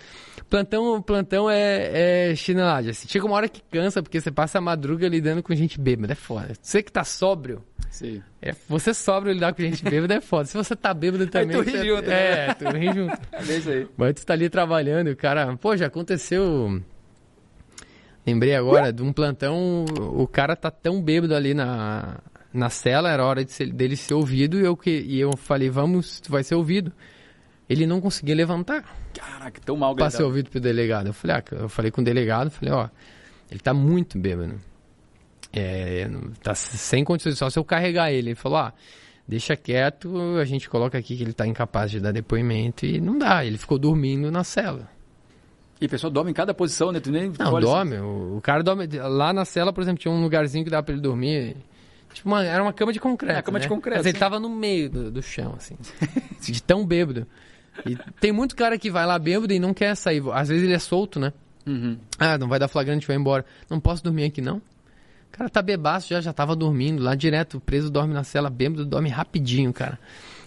Plantão, plantão é, é chinelagem. Assim, chega uma hora que cansa, porque você passa a madruga lidando com gente bêbada. É foda. Você que tá sóbrio. Sim. É, você sóbrio lidar com gente bêbada é foda. Se você tá bêbado também. Aí tu ri junto, né? É, tu ri junto. É isso aí. Mas tu tá ali trabalhando e o cara. Pô, já aconteceu. Lembrei agora de um plantão. O cara tá tão bêbado ali na, na cela, era hora de ser, dele ser ouvido. E eu, que, e eu falei, vamos, tu vai ser ouvido. Ele não conseguia levantar. Caraca, tão mal Passei ouvido pro delegado. Eu falei, ah, eu falei com o delegado, falei, ó, ele tá muito bêbado. É, tá sem condições, só se eu carregar ele. Ele falou, ah, deixa quieto, a gente coloca aqui que ele tá incapaz de dar depoimento e não dá. Ele ficou dormindo na cela. E a pessoa dorme em cada posição, né? Tu nem não, dorme. Assim. O, o, cara dorme. Lá na cela, por exemplo, tinha um lugarzinho que dava pra ele dormir. Tipo, uma, era uma cama de concreto. É, cama né? de concreto. Mas ele tava no meio do, do chão, assim. de tão bêbado. E tem muito cara que vai lá bêbado e não quer sair. Às vezes ele é solto, né? Uhum. Ah, não vai dar flagrante, vai embora. Não posso dormir aqui, não? O cara tá bebaço, já, já tava dormindo. Lá direto, o preso dorme na cela, bêbado dorme rapidinho, cara.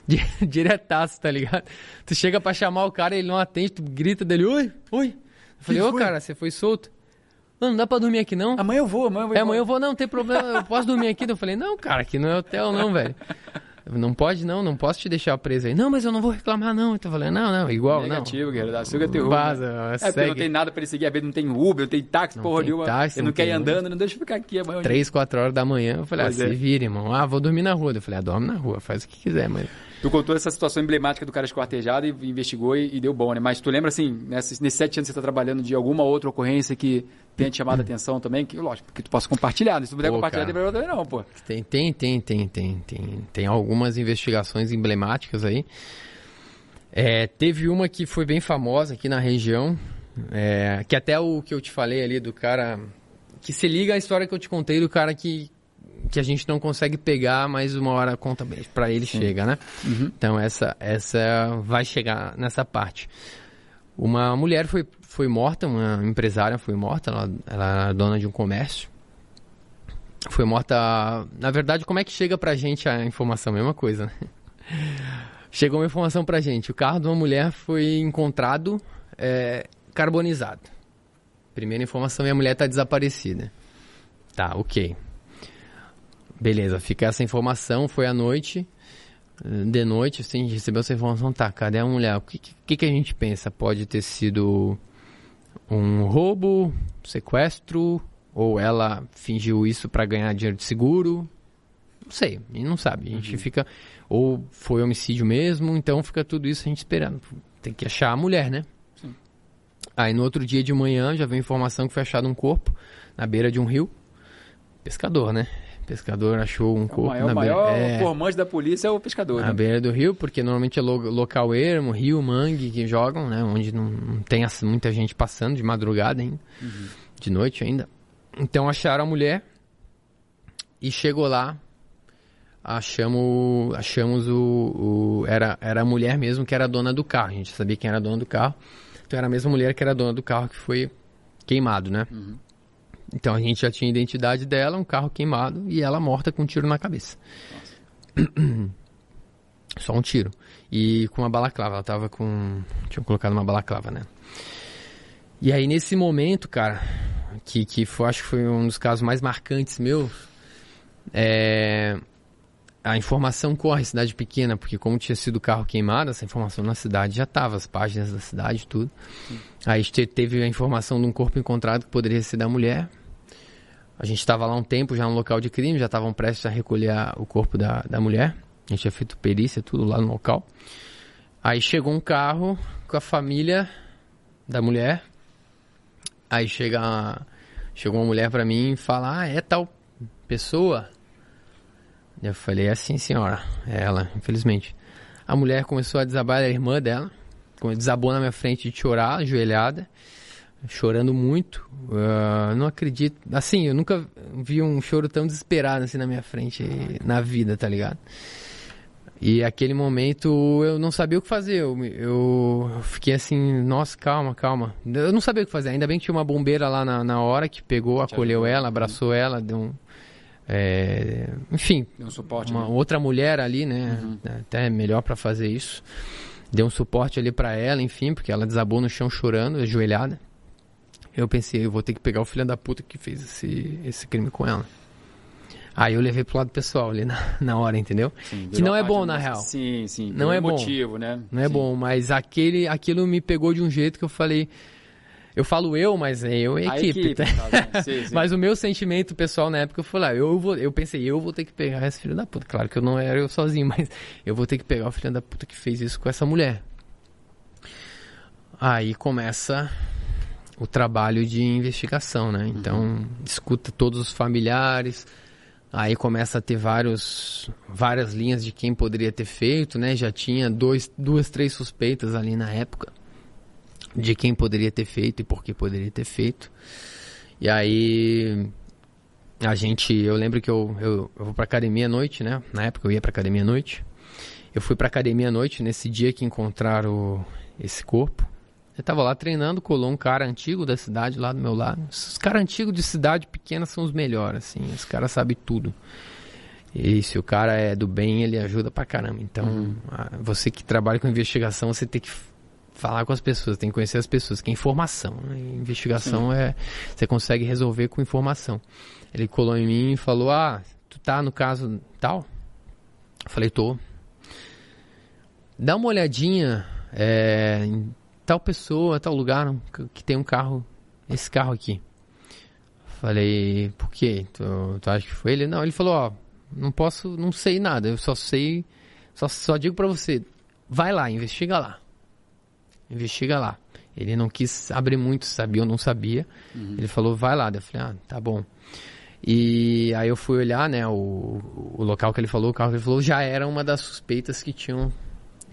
Diretaço, tá ligado? Tu chega pra chamar o cara, ele não atende, tu grita dele, oi, oi. Eu falei, ô cara, você foi solto? Não, não dá pra dormir aqui não? Amanhã eu vou, amanhã eu vou. É, amanhã eu vou, não, não tem problema, eu posso dormir aqui. Eu falei, não, cara, aqui não é hotel não, velho. Não pode não, não posso te deixar preso aí. Não, mas eu não vou reclamar não. Eu tô falando, não, não, igual, Negativo, não. Negativo, Suga tem Vaza, né? É, porque não tem nada pra ele seguir, a vez não tem Uber, não tem táxi, não porra nenhuma. Ele não, não quer ir andando, não deixa eu ficar aqui amanhã. Três, quatro horas da manhã, eu falei, pois ah, é. se vira, irmão. Ah, vou dormir na rua. Eu falei, ah, dorme na rua, faz o que quiser, mas... Tu contou essa situação emblemática do cara esquartejado e investigou e, e deu bom, né? Mas tu lembra, assim, nesses, nesses sete anos que você está trabalhando, de alguma outra ocorrência que tenha te chamado a atenção também? Que, lógico, que tu possa compartilhar. Se tu puder pô, compartilhar, cara, também não, pô. Tem, tem, tem, tem, tem, tem. Tem algumas investigações emblemáticas aí. É, teve uma que foi bem famosa aqui na região, é, que até o que eu te falei ali do cara... Que se liga à história que eu te contei do cara que que a gente não consegue pegar, mas uma hora a conta para ele Sim. chega, né? Uhum. Então essa essa vai chegar nessa parte. Uma mulher foi, foi morta, uma empresária foi morta, ela, ela era dona de um comércio. Foi morta. Na verdade, como é que chega pra gente a informação? Mesma coisa, né? Chegou uma informação pra gente: o carro de uma mulher foi encontrado é, carbonizado. Primeira informação e a mulher está desaparecida. Tá, ok. Beleza, fica essa informação, foi à noite, de noite, assim, a gente recebeu essa informação, tá, cadê a mulher? O que, que, que a gente pensa? Pode ter sido um roubo, sequestro, ou ela fingiu isso para ganhar dinheiro de seguro? Não sei, a gente não sabe. A gente uhum. fica. Ou foi homicídio mesmo, então fica tudo isso a gente esperando. Tem que achar a mulher, né? Sim. Aí no outro dia de manhã já veio informação que foi achado um corpo na beira de um rio. Pescador, né? Pescador achou um é corpo. O maior, na maior é, formante da polícia é o pescador. Na né? beira do rio, porque normalmente é lo, local ermo, rio, mangue que jogam, né? Onde não, não tem muita gente passando de madrugada ainda, uhum. de noite ainda. Então acharam a mulher e chegou lá, achamos, achamos o, o, era, era a mulher mesmo que era dona do carro. A gente sabia quem era dona do carro. Então era a mesma mulher que era dona do carro que foi queimado, né? Uhum. Então a gente já tinha a identidade dela, um carro queimado e ela morta com um tiro na cabeça. Só um tiro. E com uma balaclava. Ela tava com. Tinha colocado uma balaclava, né? E aí nesse momento, cara, que, que foi, acho que foi um dos casos mais marcantes meus, é, a informação corre cidade pequena, porque como tinha sido o carro queimado, essa informação na cidade já estava, as páginas da cidade, tudo. Sim. Aí teve a informação de um corpo encontrado que poderia ser da mulher. A gente estava lá um tempo já no local de crime, já estavam prestes a recolher o corpo da, da mulher. A gente tinha feito perícia, tudo lá no local. Aí chegou um carro com a família da mulher. Aí chega, chegou uma mulher pra mim e fala: Ah, é tal pessoa? Eu falei: É sim, senhora. É ela, infelizmente. A mulher começou a desabar, a irmã dela. Desabou na minha frente de chorar, ajoelhada chorando muito. Uh, não acredito. Assim, eu nunca vi um choro tão desesperado assim na minha frente na vida, tá ligado? E aquele momento eu não sabia o que fazer. Eu, eu fiquei assim, nossa, calma, calma. Eu não sabia o que fazer. Ainda bem que tinha uma bombeira lá na, na hora que pegou, acolheu ela, abraçou ela, deu um. É, enfim, deu um suporte, uma né? outra mulher ali, né? Uhum. Até melhor para fazer isso. Deu um suporte ali para ela, enfim, porque ela desabou no chão chorando, ajoelhada. Eu pensei, eu vou ter que pegar o filho da puta que fez esse, esse crime com ela. Aí eu levei pro lado pessoal ali na, na hora, entendeu? Sim, que não é bom, na real. Sim, sim. Não é motivo, bom. né? Não é bom, mas aquele, aquilo me pegou de um jeito que eu falei... Eu falo eu, mas é eu e a, a equipe. equipe tá? tá sim, sim. mas o meu sentimento pessoal na época, eu falei, ah, eu, vou, eu pensei, eu vou ter que pegar esse filho da puta. Claro que eu não era eu sozinho, mas eu vou ter que pegar o filho da puta que fez isso com essa mulher. Aí começa o trabalho de investigação, né? Então, uhum. escuta todos os familiares, aí começa a ter vários, várias linhas de quem poderia ter feito, né? Já tinha dois, duas, três suspeitas ali na época de quem poderia ter feito e por que poderia ter feito. E aí a gente, eu lembro que eu, eu, eu vou pra academia à noite, né? Na época eu ia pra academia à noite. Eu fui pra academia à noite nesse dia que encontraram esse corpo. Eu tava lá treinando, colou um cara antigo da cidade lá do meu lado. Os caras antigos de cidade pequena são os melhores, assim. Os caras sabem tudo. E se o cara é do bem, ele ajuda pra caramba. Então, uhum. você que trabalha com investigação, você tem que falar com as pessoas, tem que conhecer as pessoas, que é informação. Né? Investigação Sim. é. Você consegue resolver com informação. Ele colou em mim e falou: Ah, tu tá no caso tal? Eu falei, tô. Dá uma olhadinha é, tal pessoa, tal lugar que tem um carro, esse carro aqui. Falei, por quê? Tu, tu acha que foi ele? Não, ele falou, ó, não posso, não sei nada, eu só sei, só, só digo para você, vai lá, investiga lá. Investiga lá. Ele não quis abrir muito, sabia ou não sabia. Uhum. Ele falou, vai lá. Eu falei, ah, tá bom. E aí eu fui olhar, né, o, o local que ele falou, o carro que ele falou, já era uma das suspeitas que tinham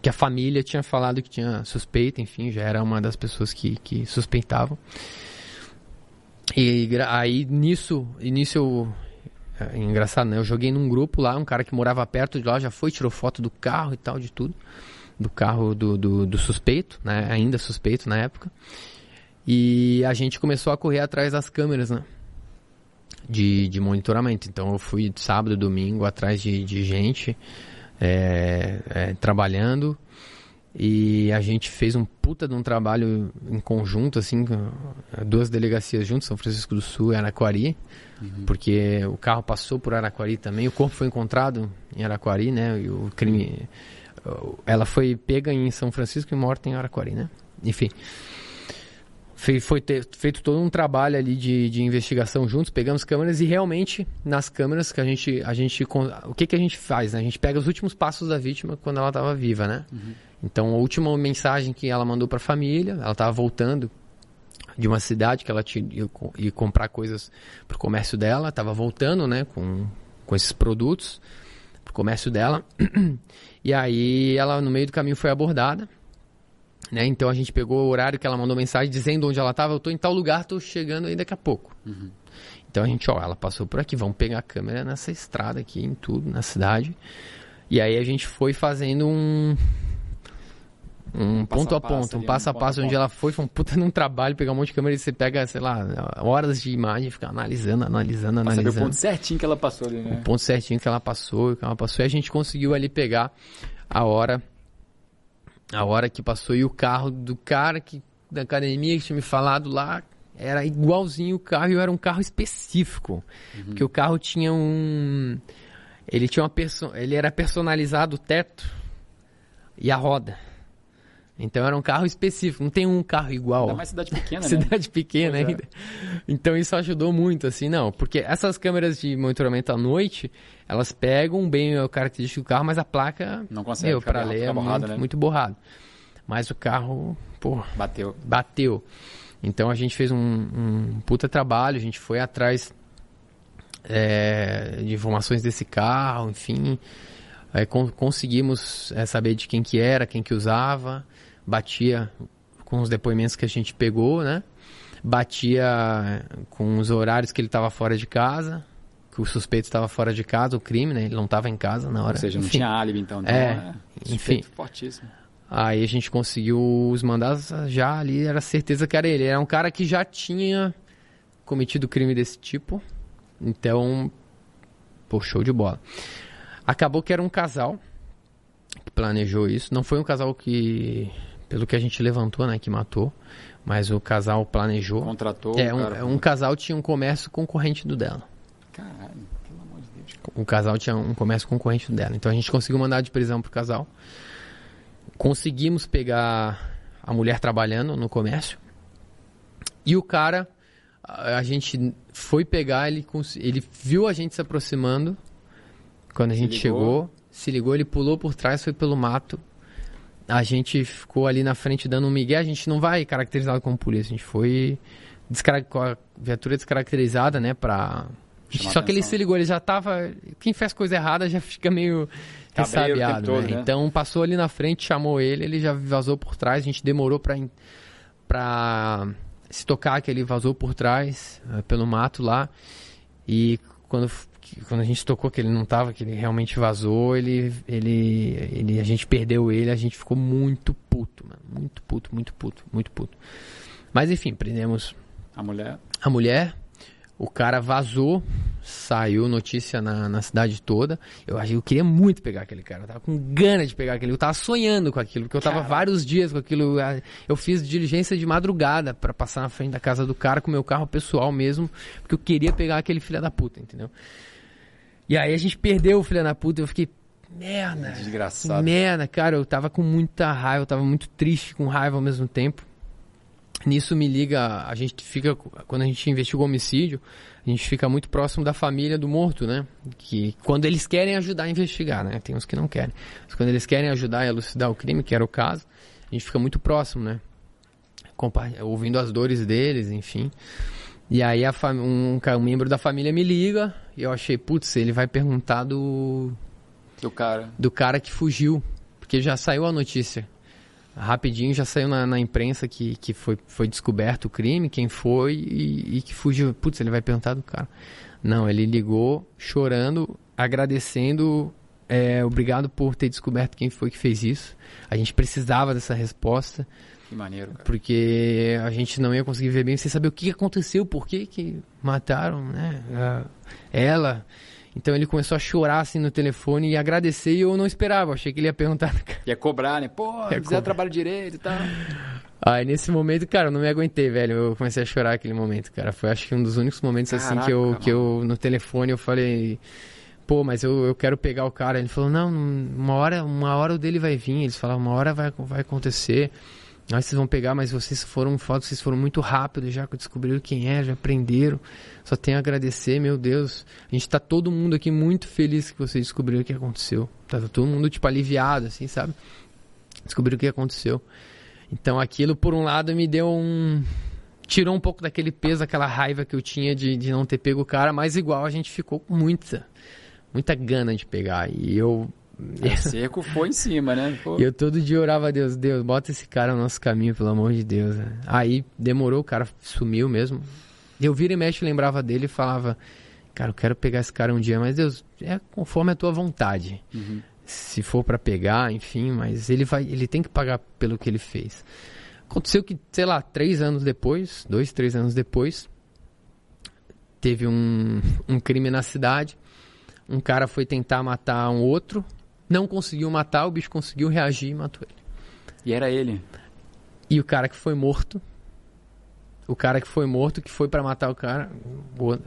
que a família tinha falado que tinha suspeita, enfim, já era uma das pessoas que, que suspeitavam. E aí nisso, início eu, é engraçado, né? Eu joguei num grupo lá, um cara que morava perto de lá já foi, tirou foto do carro e tal, de tudo. Do carro do, do, do suspeito, né? Ainda suspeito na época. E a gente começou a correr atrás das câmeras, né? De, de monitoramento. Então eu fui sábado, domingo atrás de, de gente é, é, trabalhando. E a gente fez um puta de um trabalho em conjunto, assim, duas delegacias juntas, São Francisco do Sul e Araquari, uhum. porque o carro passou por Araquari também, o corpo foi encontrado em Araquari, né, e o crime, ela foi pega em São Francisco e morta em Araquari, né, enfim foi ter, feito todo um trabalho ali de, de investigação juntos, pegamos câmeras e realmente nas câmeras que a gente, a gente o que, que a gente faz? Né? A gente pega os últimos passos da vítima quando ela estava viva, né? Uhum. Então a última mensagem que ela mandou para a família, ela estava voltando de uma cidade que ela tinha ia, ia comprar coisas para o comércio dela, estava voltando, né, com, com esses produtos para o comércio dela. e aí ela no meio do caminho foi abordada né? Então a gente pegou o horário que ela mandou mensagem dizendo onde ela estava. Eu estou em tal lugar, estou chegando aí daqui a pouco. Uhum. Então a gente, ó, ela passou por aqui, vamos pegar a câmera nessa estrada aqui, em tudo, na cidade. E aí a gente foi fazendo um. Um ponto a, ponto, um passo a passo onde ela foi, foi um puta num trabalho, pegar um monte de câmera e você pega, sei lá, horas de imagem e fica analisando, analisando, pra analisando. Saber o ponto certinho que ela passou ali, né? O ponto certinho que ela passou, que ela passou, e a gente conseguiu ali pegar a hora a hora que passou e o carro do cara que da academia que tinha me falado lá era igualzinho o carro e era um carro específico. Uhum. Porque o carro tinha um. Ele tinha uma perso... ele era personalizado o teto e a roda. Então era um carro específico, não tem um carro igual. Ainda mais cidade pequena, né? cidade pequena Pois é. ainda. Então isso ajudou muito, assim, não. Porque essas câmeras de monitoramento à noite, elas pegam bem a característica do carro, mas a placa, Não consegue meu, bem- ler é borrada, muito, né? muito borrado. Mas o carro, pô, Bateu. bateu. Então a gente fez um, um puta trabalho, a gente foi atrás é, de informações desse carro, enfim. Aí con- conseguimos é, saber de quem que era, quem que usava, batia com os depoimentos que a gente pegou, né? Batia com os horários que ele estava fora de casa, que o suspeito estava fora de casa, o crime, né? Ele não estava em casa na hora. Ou seja, não Enfim. tinha álibi, então. então É, suspeito enfim. Fortíssimo. Aí a gente conseguiu os mandados já ali, era certeza que era ele. Era um cara que já tinha cometido crime desse tipo. Então, pô, show de bola. Acabou que era um casal que planejou isso. Não foi um casal que, pelo que a gente levantou, né, que matou. Mas o casal planejou. Contratou. É, um, cara- um casal tinha um comércio concorrente do dela. Caralho, pelo amor de Deus. O casal tinha um comércio concorrente dela. Então a gente conseguiu mandar de prisão pro casal. Conseguimos pegar a mulher trabalhando no comércio. E o cara, a a gente foi pegar, ele, ele viu a gente se aproximando. Quando a Se gente ligou. chegou, se ligou, ele pulou por trás, foi pelo mato. A gente ficou ali na frente dando um migué. A gente não vai caracterizado como polícia. A gente foi com a viatura descaracterizada, né? Pra... Chamar Só que ele se ligou, ele já tava. Quem faz coisa errada já fica meio tempo ressabiado, né? né? Então passou ali na frente, chamou ele, ele já vazou por trás. A gente demorou pra, pra se tocar que ele vazou por trás, eh, pelo mato lá. E quando, que- quando a gente tocou que ele não tava, que ele realmente vazou, ele, ele, ele, a gente perdeu ele, a gente ficou muito puto, mano. Muito puto, muito puto, muito puto. Mas enfim, prendemos A mulher. a mulher, o cara vazou, saiu notícia na, na cidade toda. Eu, eu queria muito pegar aquele cara, eu tava com gana de pegar aquele, eu tava sonhando com aquilo, porque eu tava Caraca. vários dias com aquilo. ah, Eu fiz diligência de madrugada pra passar na frente da casa do cara com meu carro pessoal mesmo, porque eu queria pegar aquele filho da puta, entendeu? E aí a gente perdeu o filho da puta, eu fiquei, merda. Desgraçado. Merda, cara, eu tava com muita raiva, eu tava muito triste com raiva ao mesmo tempo. Nisso me liga, a gente fica, quando a gente investiga o homicídio, a gente fica muito próximo da família do morto, né? Que quando eles querem ajudar a investigar, né? Tem uns que não querem. Mas quando eles querem ajudar a elucidar o crime, que era o caso, a gente fica muito próximo, né? Compa- ouvindo as dores deles, enfim. E aí a um, um membro da família me liga e eu achei, putz, ele vai perguntar do, Do cara. do cara que fugiu, porque já saiu a notícia. Rapidinho já saiu na, na imprensa que, que foi, foi descoberto o crime, quem foi e, e que fugiu. Putz, ele vai perguntar do cara. Não, ele ligou chorando, agradecendo, é, obrigado por ter descoberto quem foi que fez isso. A gente precisava dessa resposta, Que maneiro, cara. porque a gente não ia conseguir ver bem sem saber o que aconteceu, por que, que mataram né, ela. Então ele começou a chorar assim no telefone e agradecer e eu não esperava, achei que ele ia perguntar. Ia cobrar, né? Pô, Ia fizer trabalho direito e tal. Aí nesse momento, cara, eu não me aguentei, velho. Eu comecei a chorar aquele momento, cara. Foi acho que um dos únicos momentos assim que eu, Caraca, que eu no telefone eu falei, pô, mas eu, eu quero pegar o cara. Ele falou, não, uma hora, uma hora o dele vai vir. Eles falaram, uma hora vai, vai acontecer. Aí vocês vão pegar, mas vocês foram fotos, vocês foram muito rápido já que descobriram quem é, já prenderam. Só tenho a agradecer, meu Deus. A gente tá todo mundo aqui muito feliz que vocês descobriram o que aconteceu. Tá todo mundo, tipo, aliviado, assim, sabe? Descobriram o que aconteceu. Então aquilo, por um lado, me deu um. Tirou um pouco daquele peso, aquela raiva que eu tinha de, de não ter pego o cara, mas igual a gente ficou com muita, muita gana de pegar. E eu. O cerco foi em cima, né? Pô. Eu todo dia orava a Deus, Deus, bota esse cara no nosso caminho, pelo amor de Deus. né? Aí demorou, o cara sumiu mesmo. Eu vira e mexe, lembrava dele e falava, cara, eu quero pegar esse cara um dia, mas Deus, é conforme a tua vontade. Uhum. Se for pra pegar, enfim, mas ele vai, ele tem que pagar pelo que ele fez. Aconteceu que, sei lá, três anos depois, dois, três anos depois, teve um, um crime na cidade. Um cara foi tentar matar um outro, não conseguiu matar, o bicho conseguiu reagir e matou ele. E era ele. E o cara que foi morto, o cara que foi morto, que foi pra matar o cara,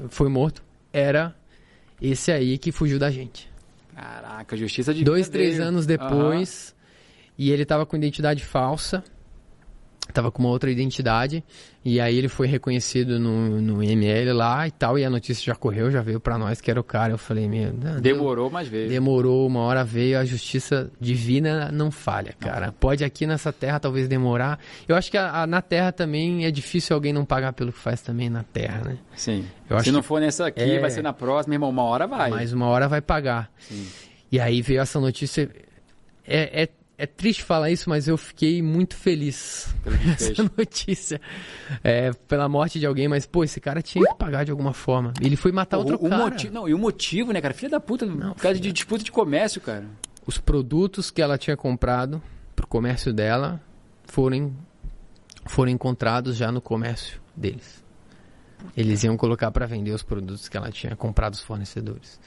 foi morto, era esse aí que fugiu da gente. Caraca, justiça de Dois, três anos depois, E ele tava com identidade falsa. Tava com uma outra identidade. E aí ele foi reconhecido no, no IML lá e tal. E a notícia já correu, já veio pra nós que era o cara. Eu falei, meu. não, Demorou, mas veio. Demorou, uma hora veio, a justiça divina não falha, cara. Pode aqui nessa terra talvez demorar. Eu acho que a- a- na terra também é difícil alguém não pagar pelo que faz também na terra, né? Sim. Eu Se não for nessa aqui, É. vai ser na próxima, irmão. Uma hora vai. Mas uma hora vai pagar. E aí veio essa notícia. É, é, é triste falar isso, mas eu fiquei muito feliz com essa notícia. É, pela morte de alguém, mas, pô, esse cara tinha que pagar de alguma forma. Ele foi matar o, outro o cara. motivo, não, e o motivo, né, cara? Filha da puta, Não, por causa de disputa de comércio, cara. Os produtos que ela tinha comprado pro comércio dela foram, foram encontrados já no comércio deles. Eles iam colocar para vender os produtos que ela tinha comprado dos fornecedores.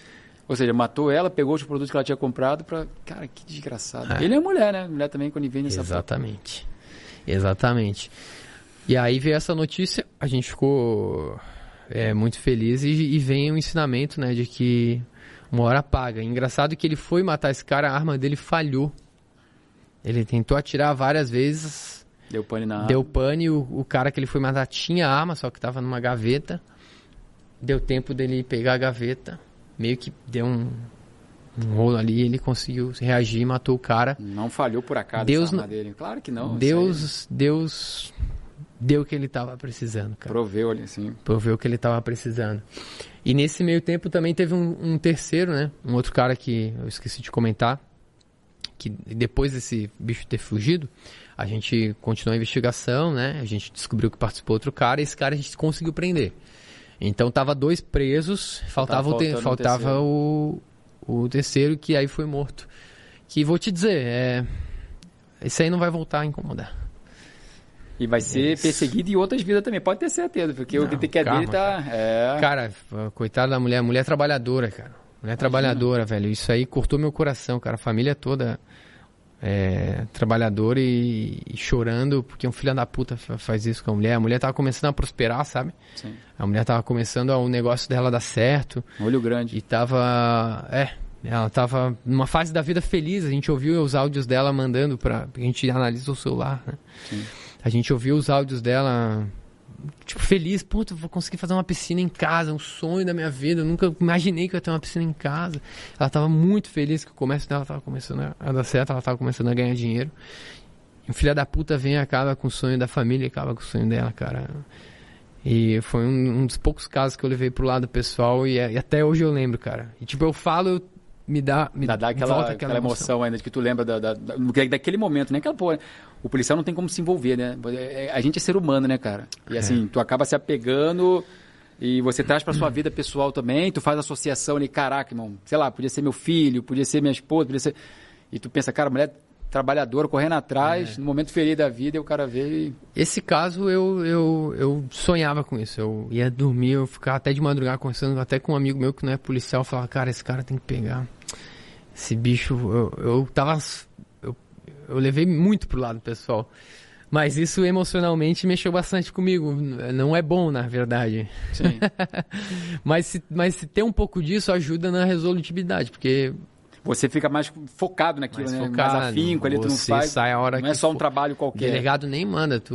Ou seja, matou ela, pegou os produtos que ela tinha comprado pra. Cara, que desgraçado. É. Ele é mulher, né? Mulher também quando vem nessa Exatamente. Exatamente. E aí veio essa notícia, a gente ficou é, muito feliz e, e vem o ensinamento, né, de que uma hora paga. Engraçado que ele foi matar esse cara, a arma dele falhou. Ele tentou atirar várias vezes, Deu pane na deu pane, o, o cara que ele foi matar tinha arma, só que tava numa gaveta. Deu tempo dele pegar a gaveta, meio que deu um, um rolo ali, ele conseguiu reagir matou o cara. Não falhou por acaso Deus não- dele. Claro que não. Deus, Deus deu o que ele tava precisando, cara. Proveu ali, assim. Proveu o que ele tava precisando. E nesse meio tempo também teve um, um terceiro, né? Um outro cara que eu esqueci de comentar. Que depois desse bicho ter fugido, a gente continuou a investigação, né? A gente descobriu que participou outro cara e esse cara a gente conseguiu prender. Então tava dois presos, faltava, o, faltando o faltava terceiro. o, o terceiro que aí foi morto. Que vou te dizer, é, esse aí não vai voltar a incomodar. E vai ser Isso. perseguido em outras vidas também, pode ter certeza, porque o Não, que é dele tá. É. Cara, coitada da mulher, mulher trabalhadora, cara. Mulher trabalhadora, velho. Isso aí cortou meu coração, cara. A família toda é, trabalhadora e, e chorando porque um filho da puta fa- faz isso com a mulher. A mulher tava começando a prosperar, sabe? Sim. A mulher tava começando a- o negócio dela dar certo Olho grande. e tava. É. Ela tava numa fase da vida feliz. A gente ouviu os áudios dela mandando pra. A gente analisa o celular, né? Sim. A gente ouviu os áudios dela, tipo, feliz. Puta, vou conseguir fazer uma piscina em casa, um sonho da minha vida. Eu nunca imaginei que eu ia ter uma piscina em casa. Ela tava muito feliz que o comércio dela tava começando a- dar certo, ela tava começando a ganhar dinheiro. E o filho da puta vem e acaba com o sonho da família, acaba com o sonho dela, cara. E foi um, um dos poucos casos que eu levei pro lado pessoal e, e até hoje eu lembro, cara. E tipo, eu falo, eu, me dá, me Dá, dá aquela, volta aquela emoção. ainda de que tu lembra da, da- da- daquele momento, né? Aquela porra, o policial não tem como se envolver, né? É- é- A gente é ser humano, né, cara? E assim, tu acaba se apegando e você traz pra sua vida pessoal também, tu faz associação ali, caraca, irmão, sei lá, podia ser meu filho, podia ser minha esposa, podia ser. E tu pensa, cara, mulher trabalhadora, correndo atrás, no momento feliz da vida, e o cara veio e. Esse caso eu, eu, eu sonhava com isso. Eu ia dormir, eu ficava até de madrugada conversando até com um amigo meu que não é policial. Eu falava, cara, esse cara tem que pegar. Esse bicho, eu, eu tava. Eu, levei muito pro lado pessoal. Mas isso emocionalmente mexeu bastante comigo. Não é bom, na verdade. Sim. Mas se, mas se ter um pouco disso ajuda na resolutividade, porque Você fica mais focado naquilo, mais né? focado, mais afinco ali, tu não faz. sai a hora não é só um for. trabalho O qualquer. delegado nem manda, tu.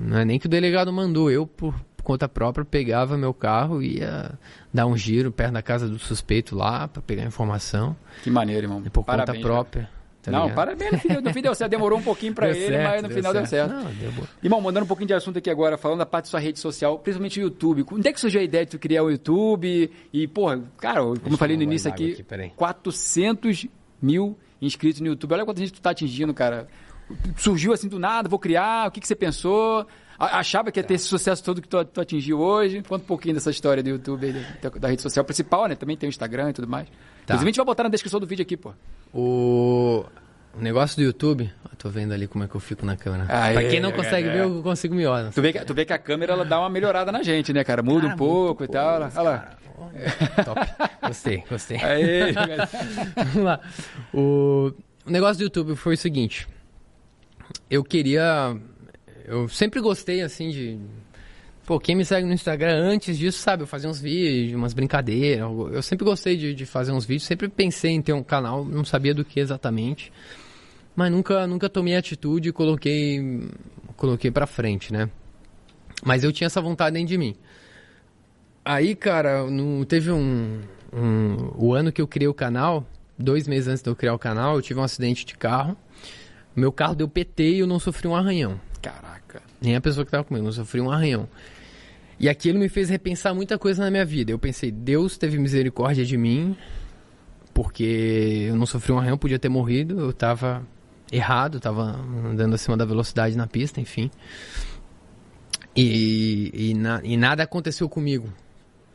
Não é nem que o delegado mandou. Eu, por conta própria, pegava meu carro e ia dar um giro perto da casa do suspeito lá pra pegar informação. Que maneiro, irmão. E por Parabéns, conta própria. Tá não, ligado? parabéns, no fim, no fim deu certo. Demorou um pouquinho pra Deu ele, certo, mas no final deu certo. Não, deu boa. Irmão, mandando um pouquinho de assunto aqui agora, falando da parte da sua rede social, principalmente o YouTube. Onde é que surgiu a ideia de tu criar o YouTube? E, porra, cara, como eu falei no início aqui, aqui, peraí. 400 mil inscritos no YouTube. Olha quanta gente tu tá atingindo, cara. Surgiu assim do nada, vou criar, o que, que você pensou? Achava que ia ter esse sucesso todo que tu, tu atingiu hoje? Conta um pouquinho dessa história do YouTube, da, da rede social principal, né? Também tem o Instagram e tudo mais. Tá. Inclusive, a gente vai botar na descrição do vídeo aqui, pô. O... negócio do YouTube, eu tô vendo ali como é que eu fico na câmera. Aê, pra quem não é, consegue é. ver, eu consigo me olhar. Tu vê, que, tu vê que a câmera ela dá uma melhorada na gente, né, cara? Muda um pouco e tal. Olha lá. Top. Gostei, gostei. Aê, Vamos lá. O, o negócio do YouTube foi o seguinte. Eu queria. Eu sempre gostei, assim, de. Pô, quem me segue no Instagram antes disso, sabe? Eu fazia uns vídeos, umas brincadeiras. Eu sempre gostei de, de fazer uns vídeos. Sempre pensei em ter um canal, não sabia do que exatamente. mas nunca, nunca tomei atitude e coloquei, coloquei pra frente, né? Mas eu tinha essa vontade dentro de mim. Aí, cara, no, teve um, um. O ano que eu criei o canal, dois meses antes de eu criar o canal, eu tive um acidente de carro. Meu carro deu PT e eu não sofri um arranhão. Caraca. Nem a pessoa que estava comigo, não sofri um arranhão. E aquilo me fez repensar muita coisa na minha vida. Eu pensei, Deus teve misericórdia de mim, porque eu não sofri um arranhão, podia ter morrido, eu estava errado, estava andando acima da velocidade na pista, enfim. E, e, na, e nada aconteceu comigo.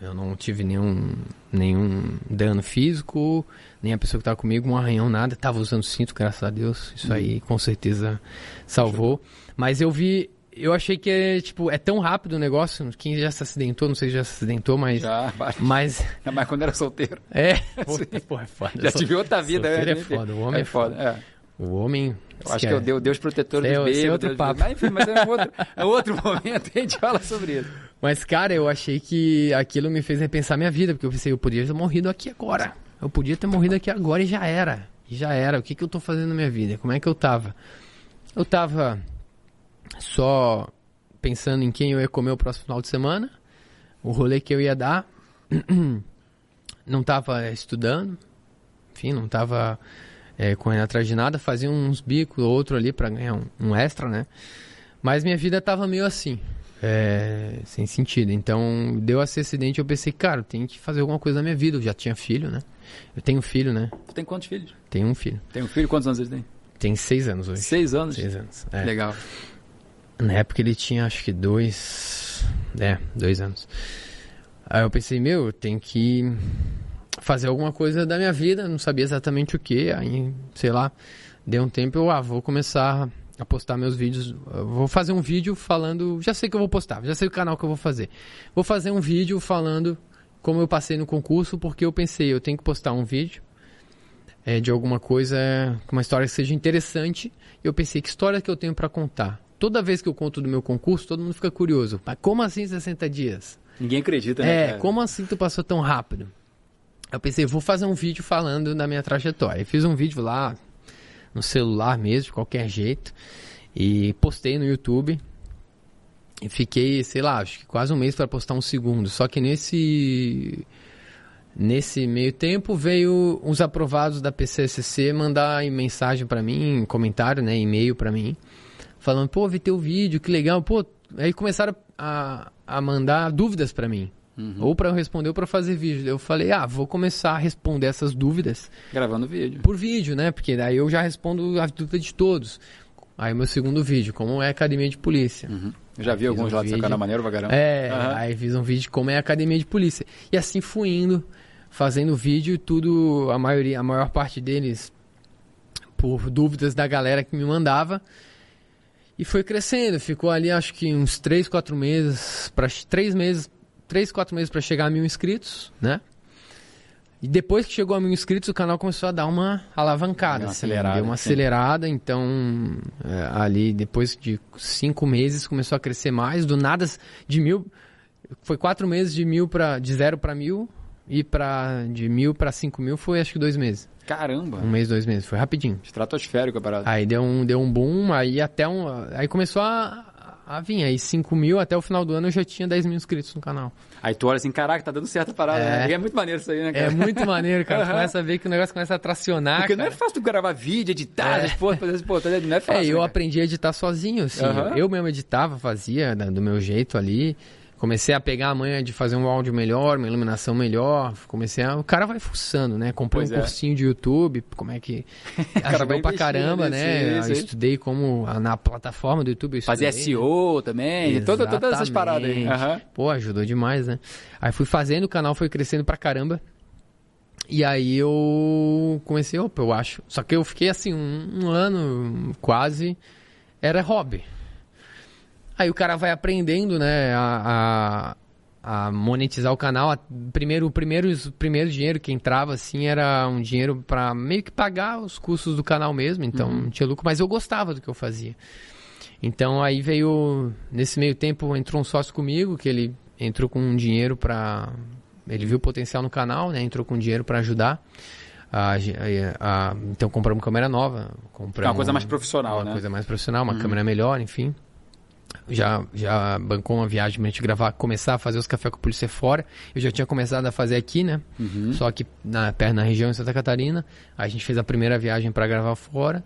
Eu não tive nenhum, nenhum dano físico, nem a pessoa que estava comigo, um arranhão, nada. Tava usando cinto, graças a Deus. Isso aí com certeza salvou. Mas eu vi, eu achei que é, tipo, é tão rápido o negócio. Quem já se acidentou, não sei se já se acidentou, mas. Já, mas. Mas quando era solteiro. É, puta, porra, é foda. Já tive outra vida, né? é foda, o homem é foda. É. O homem. Eu acho que é o Deus, Deus protetor é- dos esse é bêbados. outro papo. Mas, enfim, mas é um outro, é outro momento, a gente fala sobre isso. Mas, cara, eu achei que aquilo me fez repensar minha vida, porque eu pensei, eu podia ter morrido aqui agora. Eu podia ter morrido aqui agora e já era. E já era. O que, que eu tô fazendo na minha vida? Como é que eu tava? Eu tava só pensando em quem eu ia comer o próximo final de semana, o rolê que eu ia dar. Não tava estudando, enfim, não tava é, correndo atrás de nada, fazia uns bicos, outro ali pra ganhar um, um extra, né? Mas minha vida tava meio assim, é, sem sentido. Então, deu esse acidente eu pensei, cara, eu tenho que fazer alguma coisa na minha vida. Eu já tinha filho, né? Eu tenho filho, né? Tu tem quantos filhos? Tenho um filho. Tem um filho? Quantos anos ele tem? Tem seis anos hoje. Seis anos? Seis anos. É. Legal. Na época ele tinha acho que dois. É, dois anos. Aí eu pensei, meu, eu tenho que fazer alguma coisa da minha vida, não sabia exatamente o que. Aí, sei lá, deu um tempo eu, ah, vou começar a postar meus vídeos. Eu vou fazer um vídeo falando. Já sei que eu vou postar, já sei o canal que eu vou fazer. Vou fazer um vídeo falando como eu passei no concurso, porque eu pensei, eu tenho que postar um vídeo. é, de alguma coisa, uma história que seja interessante. E eu pensei, que história que eu tenho pra contar? Toda vez que eu conto do meu concurso, todo mundo fica curioso. Mas como assim 60 dias? Ninguém acredita, né? É, cara? como assim tu passou tão rápido? Eu pensei, vou fazer um vídeo falando da minha trajetória. Eu fiz um vídeo lá no celular mesmo, de qualquer jeito, e postei no YouTube. E fiquei, sei lá, acho que quase um mês para postar um segundo. Só que nesse nesse meio tempo veio uns aprovados da PCSC mandar mensagem para mim, comentário, né, e-mail para mim, falando, pô, vi teu vídeo, que legal. Pô, aí começaram a, a mandar dúvidas para mim. Ou para eu responder ou para fazer vídeo. Eu falei, ah, vou começar a responder essas dúvidas Gravando vídeo. por vídeo, né? Porque daí eu já respondo a dúvida de todos. Aí meu segundo vídeo, como é a academia de polícia. Uhum. Já vi alguns um lá do seu vídeo. canal maneiro caramba. É, Aham. aí fiz um vídeo de como é a academia de polícia. E assim fui indo, fazendo vídeo, tudo, a maioria, a maior parte deles por dúvidas da galera que me mandava. E foi crescendo, ficou ali acho que uns 3, 4 meses, para 3 meses, 3, 4 meses para chegar a mil inscritos, né? E depois que chegou a mil inscritos, o canal começou a dar uma alavancada, uma assim, acelerada, deu uma sim. acelerada, então é, ali depois de cinco meses começou a crescer mais, do nada de mil, foi quatro meses de mil para de zero para mil e para de mil para cinco mil foi acho que dois meses, Caramba. um mês, dois meses, foi rapidinho. Estratosférico a parada. Aí deu um, deu um boom, aí até um. Aí começou a, a vir. Aí 5 mil, até o final do ano eu já tinha 10 mil inscritos no canal. Aí tu olha assim, caraca, tá dando certo a parada. É. né? É muito maneiro isso aí, né, cara? É muito maneiro, cara. Tu Aham. começa a ver que o negócio começa a tracionar. Porque não é cara. fácil tu gravar vídeo, editar, É. porra, fazer esse porra, não é fácil. É, eu né, cara? aprendi a editar sozinho, assim. Aham. Eu mesmo editava, fazia da- do meu jeito ali. Comecei a pegar a manha de fazer um áudio melhor, uma iluminação melhor. Comecei a. O cara vai fuçando, né? Comprei Pois um é. cursinho de YouTube, como é que. Ajudou pra caramba, nisso, né? isso, Eu estudei como. Na plataforma do YouTube. Fazer né? SEO também, toda, todas essas paradas aí. Aham. Pô, ajudou demais, né? Aí fui fazendo, o canal foi crescendo pra caramba. E aí eu comecei, opa, eu acho. Só que eu fiquei assim, um, um ano quase, era hobby. Aí o cara vai aprendendo, né, a, a, a monetizar o canal. A- Primeiro, o primeiro, o primeiro dinheiro que entrava, assim, era um dinheiro pra meio que pagar os custos do canal mesmo. Então, não tinha lucro, mas eu gostava do que eu fazia. Então aí veio, nesse meio tempo, entrou um sócio comigo, que ele entrou com um dinheiro pra. Ele viu o potencial no canal, né? Entrou com dinheiro pra ajudar. A, a, a, então compramos câmera nova. Compramos uma coisa mais profissional, uma né? coisa mais profissional, uma uhum. câmera melhor, enfim. Já, já bancou uma viagem pra gente gravar, começar a fazer os cafés com a polícia fora. Eu já tinha começado a fazer aqui, né? Uhum. Só que na, perto na região em Santa Catarina. Aí a gente fez a primeira viagem para gravar fora.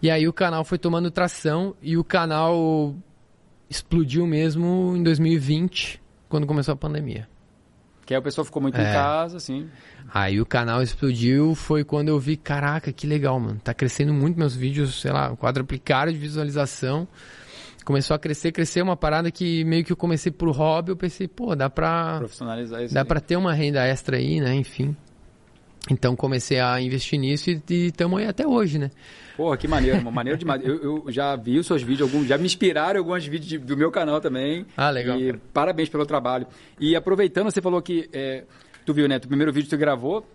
E aí o canal foi tomando tração e o canal explodiu mesmo em 2020, quando começou a pandemia. Que aí o pessoal ficou muito é. em casa, assim. Aí o canal explodiu, foi quando eu vi, caraca, que legal, mano. Tá crescendo muito meus vídeos, sei lá, quadruplicaram de visualização. Começou a crescer, crescer uma parada que meio que eu comecei por hobby, eu pensei, pô, dá pra... Profissionalizar isso Dá aí. pra ter uma renda extra aí, né, enfim. Então comecei a investir nisso e estamos aí até hoje, né? Porra, que maneiro, mano. maneiro demais. Eu, eu já vi os seus vídeos, alguns, já me inspiraram alguns vídeos de, do meu canal também. Ah, legal. E parabéns pelo trabalho. E aproveitando, você falou que. É, tu viu, né? O primeiro vídeo que tu gravou.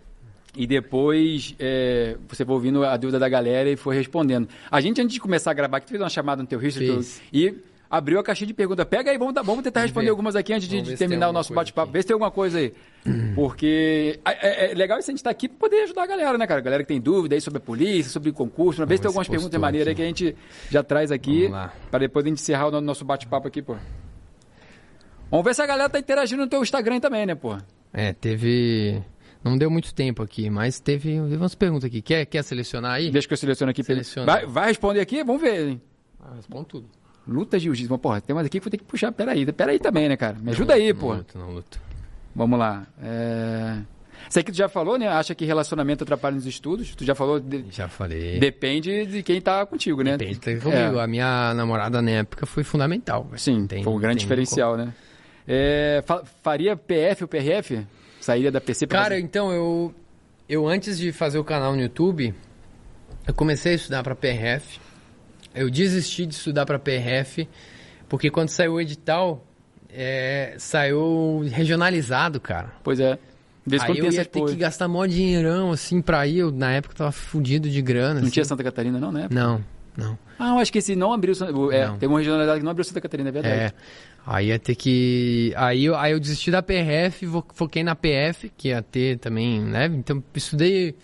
E depois é, você foi ouvindo a dúvida da galera e foi respondendo. A gente, antes de começar a gravar, que tu fez uma chamada no teu history e abriu a caixinha de perguntas. Pega aí, vamos, vamos tentar responder vamos algumas aqui antes de, de terminar o nosso bate-papo. Vê se tem alguma coisa aí. Porque é, é, é legal isso a gente estar tá aqui para poder ajudar a galera, né, cara? A galera que tem dúvida aí sobre a polícia, sobre concurso. Uma vez tem algumas perguntas de maneira aí que a gente já traz aqui para depois a gente encerrar o nosso bate-papo aqui, pô. Vamos ver se a galera tá interagindo no teu Instagram também, né, pô? É, teve... Não deu muito tempo aqui, mas teve, teve umas perguntas aqui. Quer, quer selecionar aí? Deixa que eu seleciono aqui. Seleciona. Vai, vai responder aqui? Vamos ver, hein? Ah, respondo tudo. Luta jiu-jitsu. Porra, tem mais aqui que vou ter que puxar. Peraí, peraí também, né, cara? Me ajuda aí, pô. Não luto, não luto. Vamos lá. É... Sei que tu já falou, né? Acha que relacionamento atrapalha nos estudos. Tu já falou. De... Já falei. Depende de quem tá contigo, né? Depende de quem tá comigo. É. A minha namorada na época foi fundamental. Sim, tem, foi um grande diferencial, como... né? É... Faria PF ou PRF? Sairia da PC pra Cara, fazer... então, eu. Eu antes de fazer o canal no YouTube, eu comecei a estudar para PRF. Eu desisti de estudar para PRF, porque quando saiu o edital, é, saiu regionalizado, cara. Pois é. Desde Aí eu ia ter que gastar mó dinheirão, assim, pra ir. Eu, na época, tava fudido de grana. Não assim. tinha Santa Catarina, não, né? Não, não. Ah, eu acho que esse não abriu... É, não. tem uma regionalidade que não abriu Santa Catarina, é verdade. É. Aí ia ter que... Aí eu, aí eu desisti da PRF, foquei na PF, que ia ter também, né? Então, estudei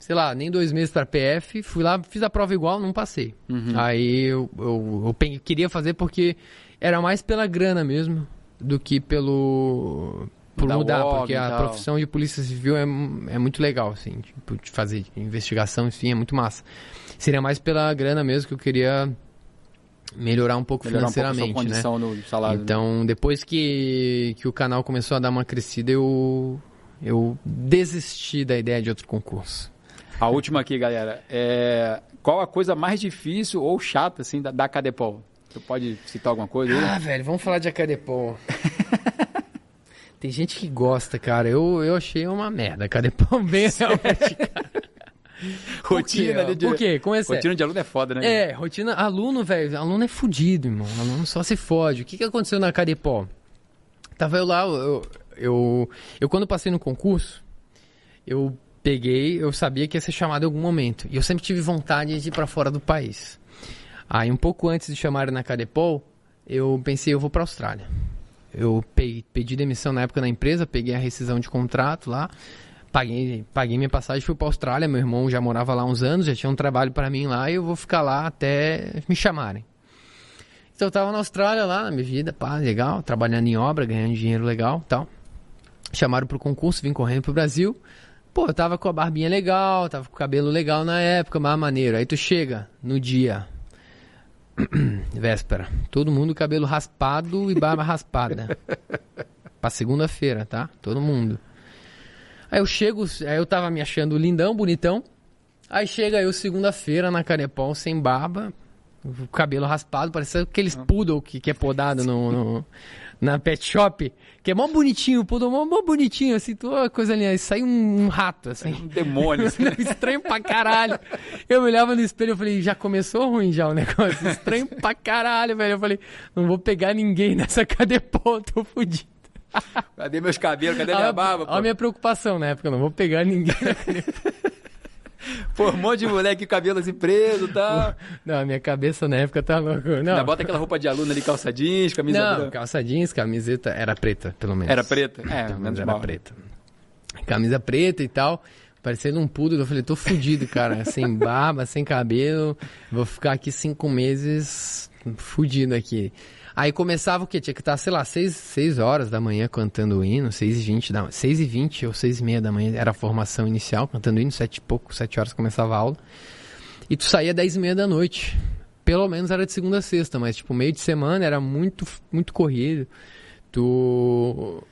sei lá, nem dois meses para PF, fui lá, fiz a prova igual, não passei. Uhum. Aí eu, eu, eu, queria fazer porque era mais pela grana mesmo do que pelo por da mudar, porque a profissão de polícia civil é, é muito legal, assim, tipo, de fazer investigação, enfim, é muito massa. Seria mais pela grana mesmo que eu queria melhorar um pouco melhorar financeiramente, um pouco né? No salário, né? então, né? depois que, que o canal começou a dar uma crescida, eu, eu desisti da ideia de outro concurso. A última aqui, galera. É... Qual a coisa mais difícil ou chata, assim, da, da Cadepol? Tu pode citar alguma coisa aí? Ah, velho, vamos falar de Acadepol. Tem gente que gosta, cara. Eu, eu achei uma merda. Acadepol bem realmente, cara. rotina de... Por quê? Com esse... Rotina de aluno é foda, né? É, rotina... Aluno, velho, aluno é fudido, irmão. Aluno só se fode. O que, que aconteceu na Cadepol? Tava eu lá, eu, eu, eu quando passei no concurso, eu peguei, eu sabia que ia ser chamado em algum momento. E eu sempre tive vontade de ir para fora do país. Aí, um pouco antes de chamarem na Cadepol, eu pensei, eu vou para Austrália. Eu pedi demissão na época na empresa, peguei a rescisão de contrato lá, paguei, paguei minha passagem, fui para Austrália. Meu irmão já morava lá uns anos, já tinha um trabalho para mim lá e eu vou ficar lá até me chamarem. Então eu tava na Austrália lá, na minha vida, pá, legal, trabalhando em obra, ganhando dinheiro legal tal. Chamaram pro concurso, vim correndo pro Brasil. Pô, eu tava com a barbinha legal, tava com o cabelo legal na época, mas maneiro. Aí tu chega no dia, véspera, todo mundo cabelo raspado e barba raspada. pra segunda-feira, tá? Todo mundo. Aí eu chego, aí eu tava me achando lindão, bonitão. Aí chega eu segunda-feira na Carepol sem barba, o cabelo raspado, parece aqueles poodle que, que é podado no, no na pet shop, que é mó bonitinho, pô, mó, mó bonitinho, assim, toda coisa ali. Aí sai um, um rato, assim. Um demônio. Assim. Estranho pra caralho. Eu me olhava no espelho e falei, já começou ruim já o negócio. Estranho pra caralho, velho. Eu falei, não vou pegar ninguém nessa cadepô, tô fudido. Cadê meus cabelos? Cadê minha barba? Olha a minha preocupação na época, eu não vou pegar ninguém Pô, um monte de moleque com cabelo assim preso e tal. Não, minha cabeça na época tá louco. Não. Ainda bota aquela roupa de aluno ali, calça jeans, camisa Não, branca. calça jeans, camiseta, era preta, pelo menos. Era preta? É, pelo menos era preta. Camisa preta e tal. parecendo um pudo. Eu falei, tô fudido, cara. sem barba, sem cabelo. Vou ficar aqui cinco meses fudido aqui. Aí começava o quê? Tinha que estar, sei lá, 6, seis horas da manhã cantando o hino, 6 e 20 da 6 e 20 ou 6 e meia da manhã era a formação inicial, cantando o hino, 7 e pouco, 7 horas começava a aula. E tu saía 10 e meia da noite. Pelo menos era de segunda a sexta, mas tipo, meio de semana era muito, muito corrido. Tu.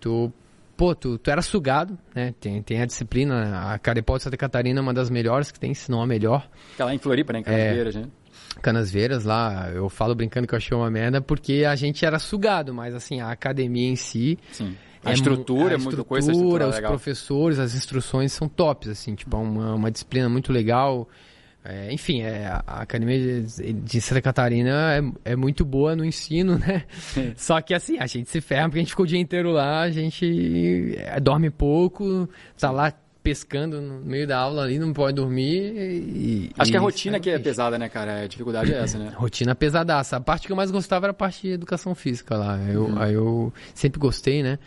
Tu. Pô, tu, tu era sugado, né? Tem, tem a disciplina. A Carepó de Santa Catarina é uma das melhores que tem, se não a melhor. Fica lá em Floripa, né? Em Canasvieiras, é, né? Canasvieiras lá, eu falo brincando que eu achei uma merda porque a gente era sugado, mas assim, a academia em si. Sim. A é estrutura é muito coisa. A estrutura, os legal. professores, as instruções são tops, assim, tipo, é uma, uma disciplina muito legal. É, enfim, é, a Academia de, de Santa Catarina é, é, muito boa no ensino, né? Só que assim, a gente se ferra porque a gente ficou o dia inteiro lá, a gente é, dorme pouco, tá lá pescando no meio da aula ali, não pode dormir e... Acho e que a rotina aqui é pesada, né, cara? A dificuldade é essa, né? rotina pesadaça. A parte que eu mais gostava era a parte de educação física lá. Eu, uhum. Aí eu sempre gostei, né?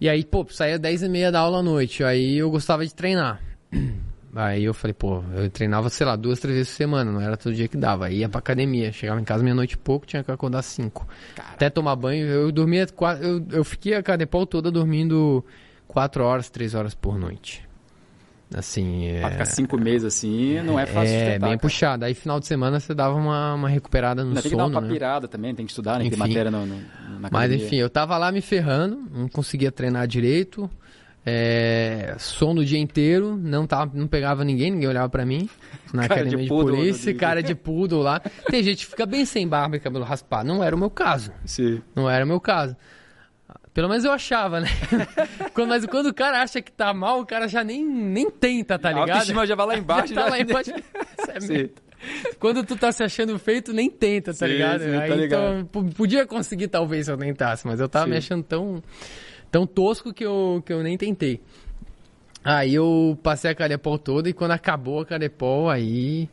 E aí, pô, saía 10 e meia da aula à noite, aí eu gostava de treinar. Aí eu falei, pô, eu treinava, sei lá, duas, três vezes por semana, não era todo dia que dava. Aí ia pra academia, chegava em casa meia-noite e pouco, tinha que acordar cinco. Até tomar banho, eu dormia, eu, eu fiquei a cadepol toda dormindo quatro horas, três horas por noite. Assim, é... Pra ficar cinco meses assim, não é fácil É, bem cara. puxado. Aí final de semana você dava uma, uma recuperada no Ainda sono, tem que dar uma né? papirada também, tem que estudar, né? Tem matéria no, no, na Mas enfim, eu tava lá me ferrando, não conseguia treinar direito. É, sono o dia inteiro, não, tava, não pegava ninguém, ninguém olhava para mim. Na cara academia de, de polícia, cara de pudo lá. Tem gente que fica bem sem barba e cabelo raspado. Não era o meu caso. Sim. Não era o meu caso. Pelo menos eu achava, né? quando, mas quando o cara acha que tá mal, o cara já nem, nem tenta, tá ligado? A autoestima já vai lá embaixo. já tá lá embaixo. é quando tu tá se achando feito, nem tenta, tá sim, ligado? Sim, Aí, tá ligado. Então, podia conseguir talvez se eu tentasse, mas eu tava sim. me achando tão tão tosco que eu, que eu nem tentei. Aí eu passei a Carepol toda e quando acabou a Carepol, aí.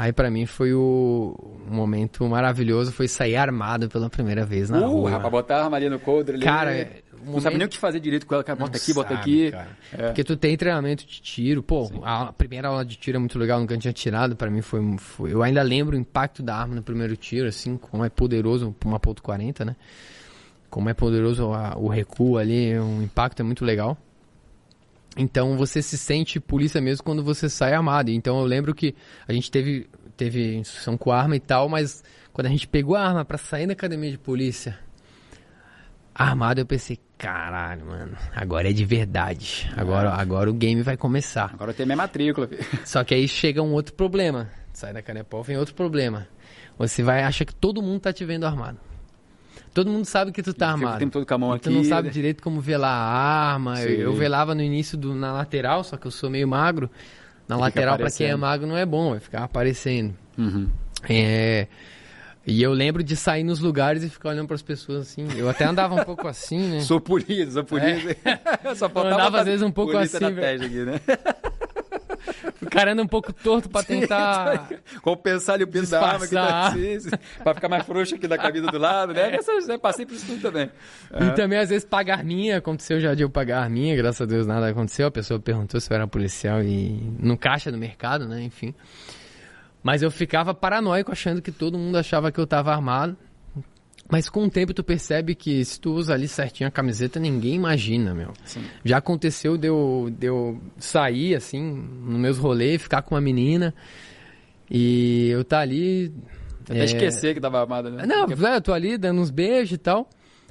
Aí para mim foi o um momento maravilhoso, foi sair armado pela primeira vez na uh, rua. Pra botar a armaria no coldre ali. Cara, não momento... sabe nem o que fazer direito com ela, cara, bota aqui, bota aqui. É. Porque tu tem treinamento de tiro, pô, Sim. a primeira aula de tiro é muito legal, nunca tinha tirado, para mim foi, foi, eu ainda lembro o impacto da arma no primeiro tiro, assim, como é poderoso uma ponto .40, né? como é poderoso a, o recuo ali, o impacto é muito legal. Então você se sente polícia mesmo quando você sai armado. Então eu lembro que a gente teve, teve instrução com arma e tal, mas quando a gente pegou a arma para sair da academia de polícia, armado eu pensei, caralho, mano, agora é de verdade. Agora, agora o game vai começar. Agora tem minha matrícula. Só que aí chega um outro problema. Sai da Canepol, vem outro problema. Você vai achar que todo mundo tá te vendo armado. Todo mundo sabe que tu tá armado. O tempo todo com a mão aqui. Tu não sabe direito como velar a arma. Eu, eu, velava no início do, na lateral, só que eu sou meio magro. Na lateral, para quem é magro, não é bom, vai ficar aparecendo. Uhum. É. E eu lembro de sair nos lugares e ficar olhando para as pessoas assim. Eu até andava um pouco assim, né? Sou polícia, sou polícia. É. Só faltava eu andava às vezes um pouco assim. Aqui, né? O cara anda um pouco torto pra tentar. Compensar ali o peso da arma que tá assim, pra ficar mais frouxo aqui da camisa do lado, né? É. Né? Passei por isso tudo também. E é. também, às vezes, pagar arminha. Aconteceu já de eu pagar arminha, graças a Deus nada aconteceu. A pessoa perguntou se eu era policial e. no caixa do mercado, né? Enfim. Mas eu ficava paranoico achando que todo mundo achava que eu tava armado. Mas com o tempo tu percebe que se tu usa ali certinho a camiseta, ninguém imagina, meu. Sim. Já aconteceu de eu, de eu sair, assim, nos meus rolês, ficar com uma menina e eu tá ali... Até é... esquecer que tava armada, né? Não, Porque... eu tô ali dando uns beijos e tal.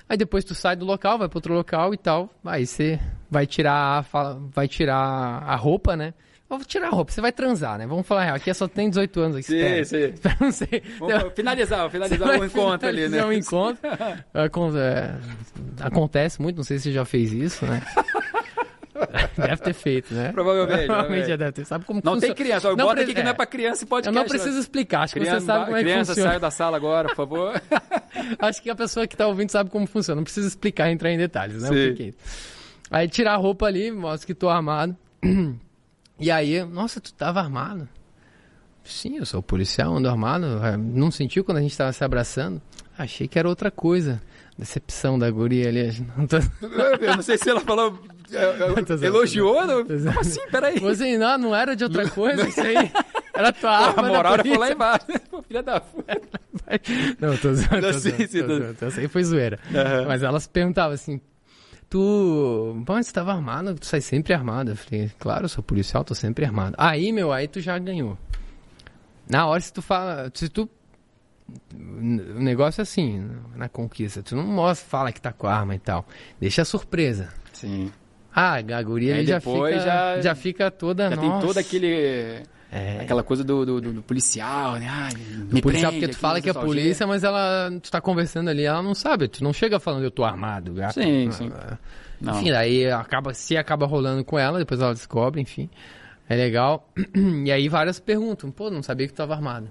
Aí depois tu sai do local, vai para outro local e tal. Aí você vai tirar, vai tirar a roupa, né? Vou tirar a roupa, você vai transar, né? Vamos falar real. Aqui só tem 18 anos aqui. Sim, sim. não. Vamos finalizar, finalizar o um encontro ali, né? um encontro. É, acontece muito, não sei se você já fez isso, né? Deve ter feito, né? Provavelmente. Provavelmente já deve ter. Sabe como Não funciona? tem criança. Eu não boto aqui que não é pra criança e pode Eu não preciso explicar. Acho criança, que você sabe como é que funciona. Criança, saia da sala agora, por favor. Acho que a pessoa que tá ouvindo sabe como funciona. Não precisa explicar, entrar em detalhes, né? Sim. Aí tirar a roupa ali, mostra que tô armado. E aí, nossa, tu tava armado? Sim, eu sou policial, ando armado. É, não sentiu quando a gente estava se abraçando? Achei que era outra coisa. Decepção da guria ali. Não tô... Eu não sei se ela falou. É, é, elogiou? Não? Como assim? Peraí. Você não, não era de outra coisa isso aí. Era tua arma. A moral era lá embaixo. Filha da puta. Não, tô zoando. Não, sim, sim, tô zoando. Essa aí foi zoeira. Uhum. Mas elas perguntavam assim: Tu. Pô, você tava armado, tu sai sempre armado. Eu falei, claro, eu sou policial, tô sempre armado. Aí, meu, aí tu já ganhou. Na hora, se tu fala. Se tu o negócio é assim, na conquista. Tu não mostra, fala que tá com arma e tal. Deixa a surpresa. Sim. Ah, a guria já fica, já, já fica toda. Já nossa. tem todo aquele. É. Aquela coisa do, do, do policial, né? Ai, me policial, porque tu fala que é polícia, mas ela. Tu tá conversando ali, ela não sabe. Tu não chega falando eu tô armado. Já, sim, sim. Não. Enfim, daí acaba, se acaba rolando com ela, depois ela descobre, enfim. É legal. E aí várias perguntam, pô, não sabia que tu tava armado.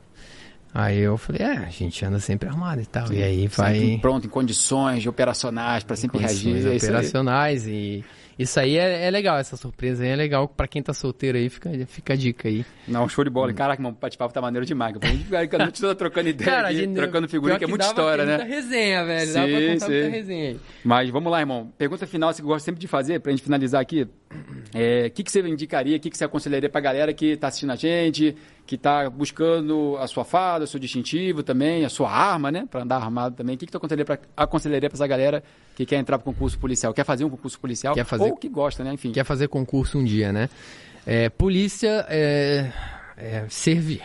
Aí eu falei, é, a gente anda sempre armado e tal. Sim, e aí vai. Pronto, em condições operacionais para sempre reagir. É operacionais e isso aí é, é, legal, essa surpresa aí é legal. Pra quem tá solteiro aí, fica, fica a dica aí. Não, show de bola. Caraca, o bate-papo tá maneiro demais. A gente tá trocando ideia, Cara, aqui, trocando figurinha, que, é muita história, né? Muita resenha, velho. Sim, dá pra contar sim. muita resenha aí. Mas vamos lá, irmão. Pergunta final, você gosta sempre de fazer, pra gente finalizar aqui. O é, que, que você indicaria, o que, que você aconselharia pra galera que tá assistindo a gente, que tá buscando a sua fada, o seu distintivo também, a sua arma, né? Pra andar armado também. O que, que tu aconselharia pra, aconselharia pra essa galera que quer entrar pro concurso policial? Quer fazer um concurso policial? Quer fazer... Ou que gosta, né? Enfim. Quer fazer concurso um dia, né? É, polícia é, é servir.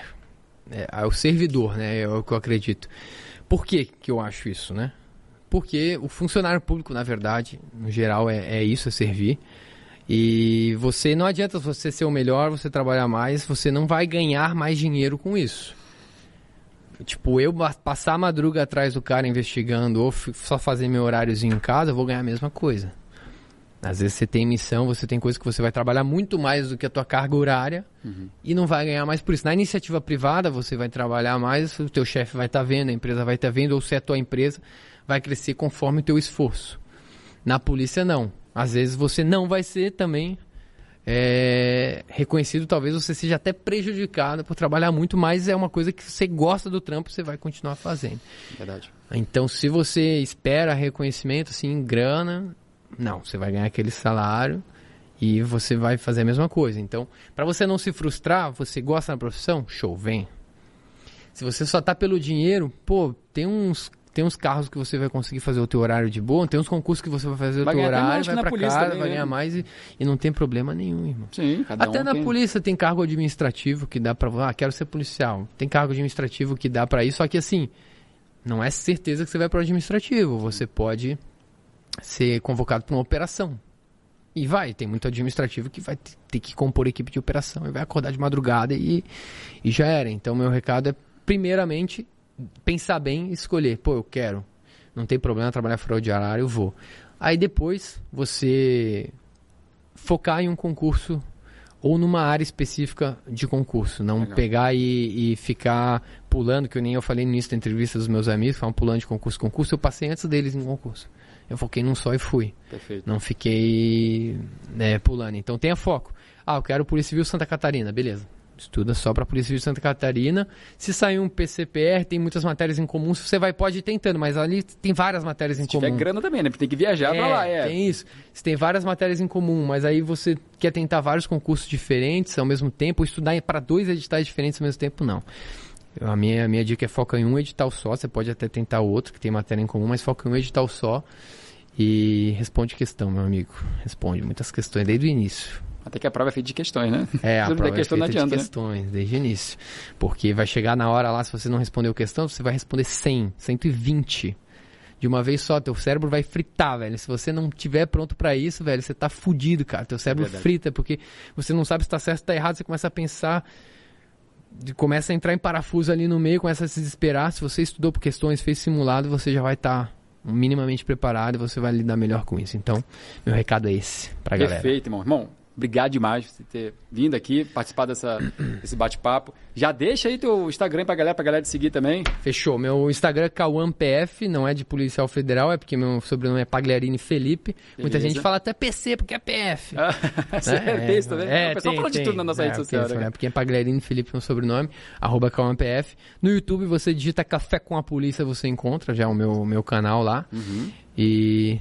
É, é, o servidor, né? É o que eu acredito. Por que, que eu acho isso, né? Porque o funcionário público, na verdade, no geral, é, é isso, é servir. E você não adianta você ser o melhor, você trabalhar mais, você não vai ganhar mais dinheiro com isso. Tipo, eu passar a madruga atrás do cara investigando ou só fazer meu horáriozinho em casa, eu vou ganhar a mesma coisa. Às vezes você tem missão, você tem coisa que você vai trabalhar muito mais do que a tua carga horária uhum. e não vai ganhar mais por isso. Na iniciativa privada, você vai trabalhar mais, o teu chefe vai estar tá vendo, a empresa vai estar tá vendo, ou se é a tua empresa, vai crescer conforme o teu esforço. Na polícia, não. Às vezes você não vai ser também é, reconhecido, talvez você seja até prejudicado por trabalhar muito, mas é uma coisa que você gosta do trampo, você vai continuar fazendo. Verdade. Então, se você espera reconhecimento, assim, grana, não, você vai ganhar aquele salário e você vai fazer a mesma coisa. Então, para você não se frustrar, você gosta da profissão? Show, vem. Se você só tá pelo dinheiro, pô, tem uns tem uns carros que você vai conseguir fazer o teu horário de boa, tem uns concursos que você vai fazer vai o teu horário, vai pra casa, também, vai ganhar né? mais e, e, não tem problema nenhum, irmão. Sim, cada Até um na tem... polícia tem cargo administrativo que dá pra... Ah, quero ser policial. Tem cargo administrativo que dá para isso, só que assim, não é certeza que você vai pro administrativo. Você pode ser convocado para uma operação. E vai, tem muito administrativo que vai ter que compor equipe de operação e vai acordar de madrugada e, e já era. Então, meu recado é, primeiramente, pensar bem e escolher. Pô, eu quero. Não tem problema trabalhar fora de horário, eu vou. Aí depois, você focar em um concurso ou numa área específica de concurso. Não Legal. pegar e, e, ficar pulando, que eu nem eu falei nisso na entrevista dos meus amigos, falam pulando de concurso concurso. Eu passei antes deles em concurso. Eu foquei num só e fui. Perfeito. Não fiquei né, pulando. Então tenha foco. Ah, eu quero Polícia Civil Santa Catarina. Beleza. Estuda só para Polícia Civil Santa Catarina. Se sair um PCPR, tem muitas matérias em comum. Você vai, pode ir tentando, mas ali tem várias matérias em Se comum. Se tiver grana também, né? Porque tem que viajar é, pra lá, é. Tem isso. Você tem várias matérias em comum, mas aí você quer tentar vários concursos diferentes ao mesmo tempo, ou estudar para dois editais diferentes ao mesmo tempo, não. A minha, a minha dica é foca em um edital só. Você pode até tentar outro que tem matéria em comum, mas foca em um edital só. E responde questão, meu amigo. Responde muitas questões desde o início. Até que a prova é feita de questões, né? É, a prova é feita adianta, de né? questões, né? desde o início. Porque vai chegar na hora lá, se você não respondeu questão, você vai responder 100, 120. De uma vez só, teu cérebro vai fritar, velho. Se você não tiver pronto para isso, velho, você tá fudido, cara. Teu cérebro é frita, porque você não sabe se tá certo ou tá errado, você começa a pensar começa a entrar em parafuso ali no meio, começa a se desesperar. Se você estudou por questões, fez simulado, você já vai estar tá minimamente preparado você vai lidar melhor com isso. Então, meu recado é esse pra galera. Perfeito, irmão. Irmão, Obrigado demais por você ter vindo aqui, participar dessa, desse bate-papo. Já deixa aí teu Instagram pra galera, pra galera te seguir também. Fechou. Meu Instagram é CauãPF, não é de policial federal, é porque meu sobrenome é Pagliarini Felipe. Muita Beleza. gente fala até PC, porque é PF. Ah, Né? é, isso também? É, o pessoal fala de tudo na nossa É, rede social, tem, né? é porque é Pagliarini Felipe meu sobrenome, arroba CauãPF. No YouTube você digita Café com a Polícia, você encontra já o meu, meu canal lá. Uhum. E...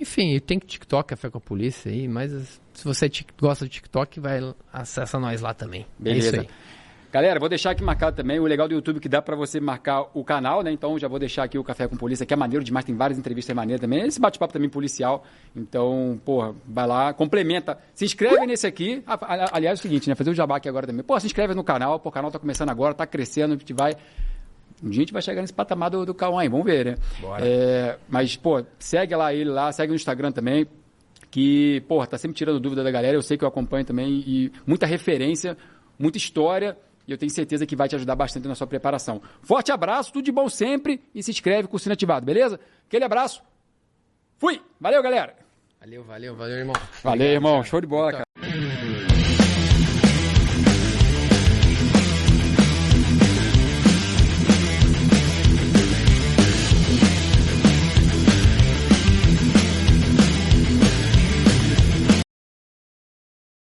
Enfim, tem TikTok, Café com a Polícia aí, mas se você gosta de TikTok, vai acessa nós lá também. Beleza. É isso aí. Galera, vou deixar aqui marcado também o legal do YouTube que dá pra você marcar o canal, né? Então já vou deixar aqui o Café com Polícia, que é maneiro demais, tem várias entrevistas maneiras também. Esse bate-papo também policial. Então, porra, vai lá, complementa. Se inscreve nesse aqui. Aliás, é o seguinte, né? Fazer o jabá aqui agora também. Pô, se inscreve no canal, pô, o canal tá começando agora, tá crescendo, a gente vai. Um dia a gente vai chegar nesse patamar do, do Cauã aí, vamos ver, né? Bora. É, mas, pô, segue lá ele lá, segue no Instagram também que, porra, tá sempre tirando dúvida da galera. Eu sei que eu acompanho também e muita referência, muita história. E eu tenho certeza que vai te ajudar bastante na sua preparação. Forte abraço, tudo de bom sempre e se inscreve com o sino ativado, beleza? Aquele abraço. Fui! Valeu, galera! Valeu, valeu, valeu, irmão. Valeu, Obrigado, irmão. cara. Show de bola, cara.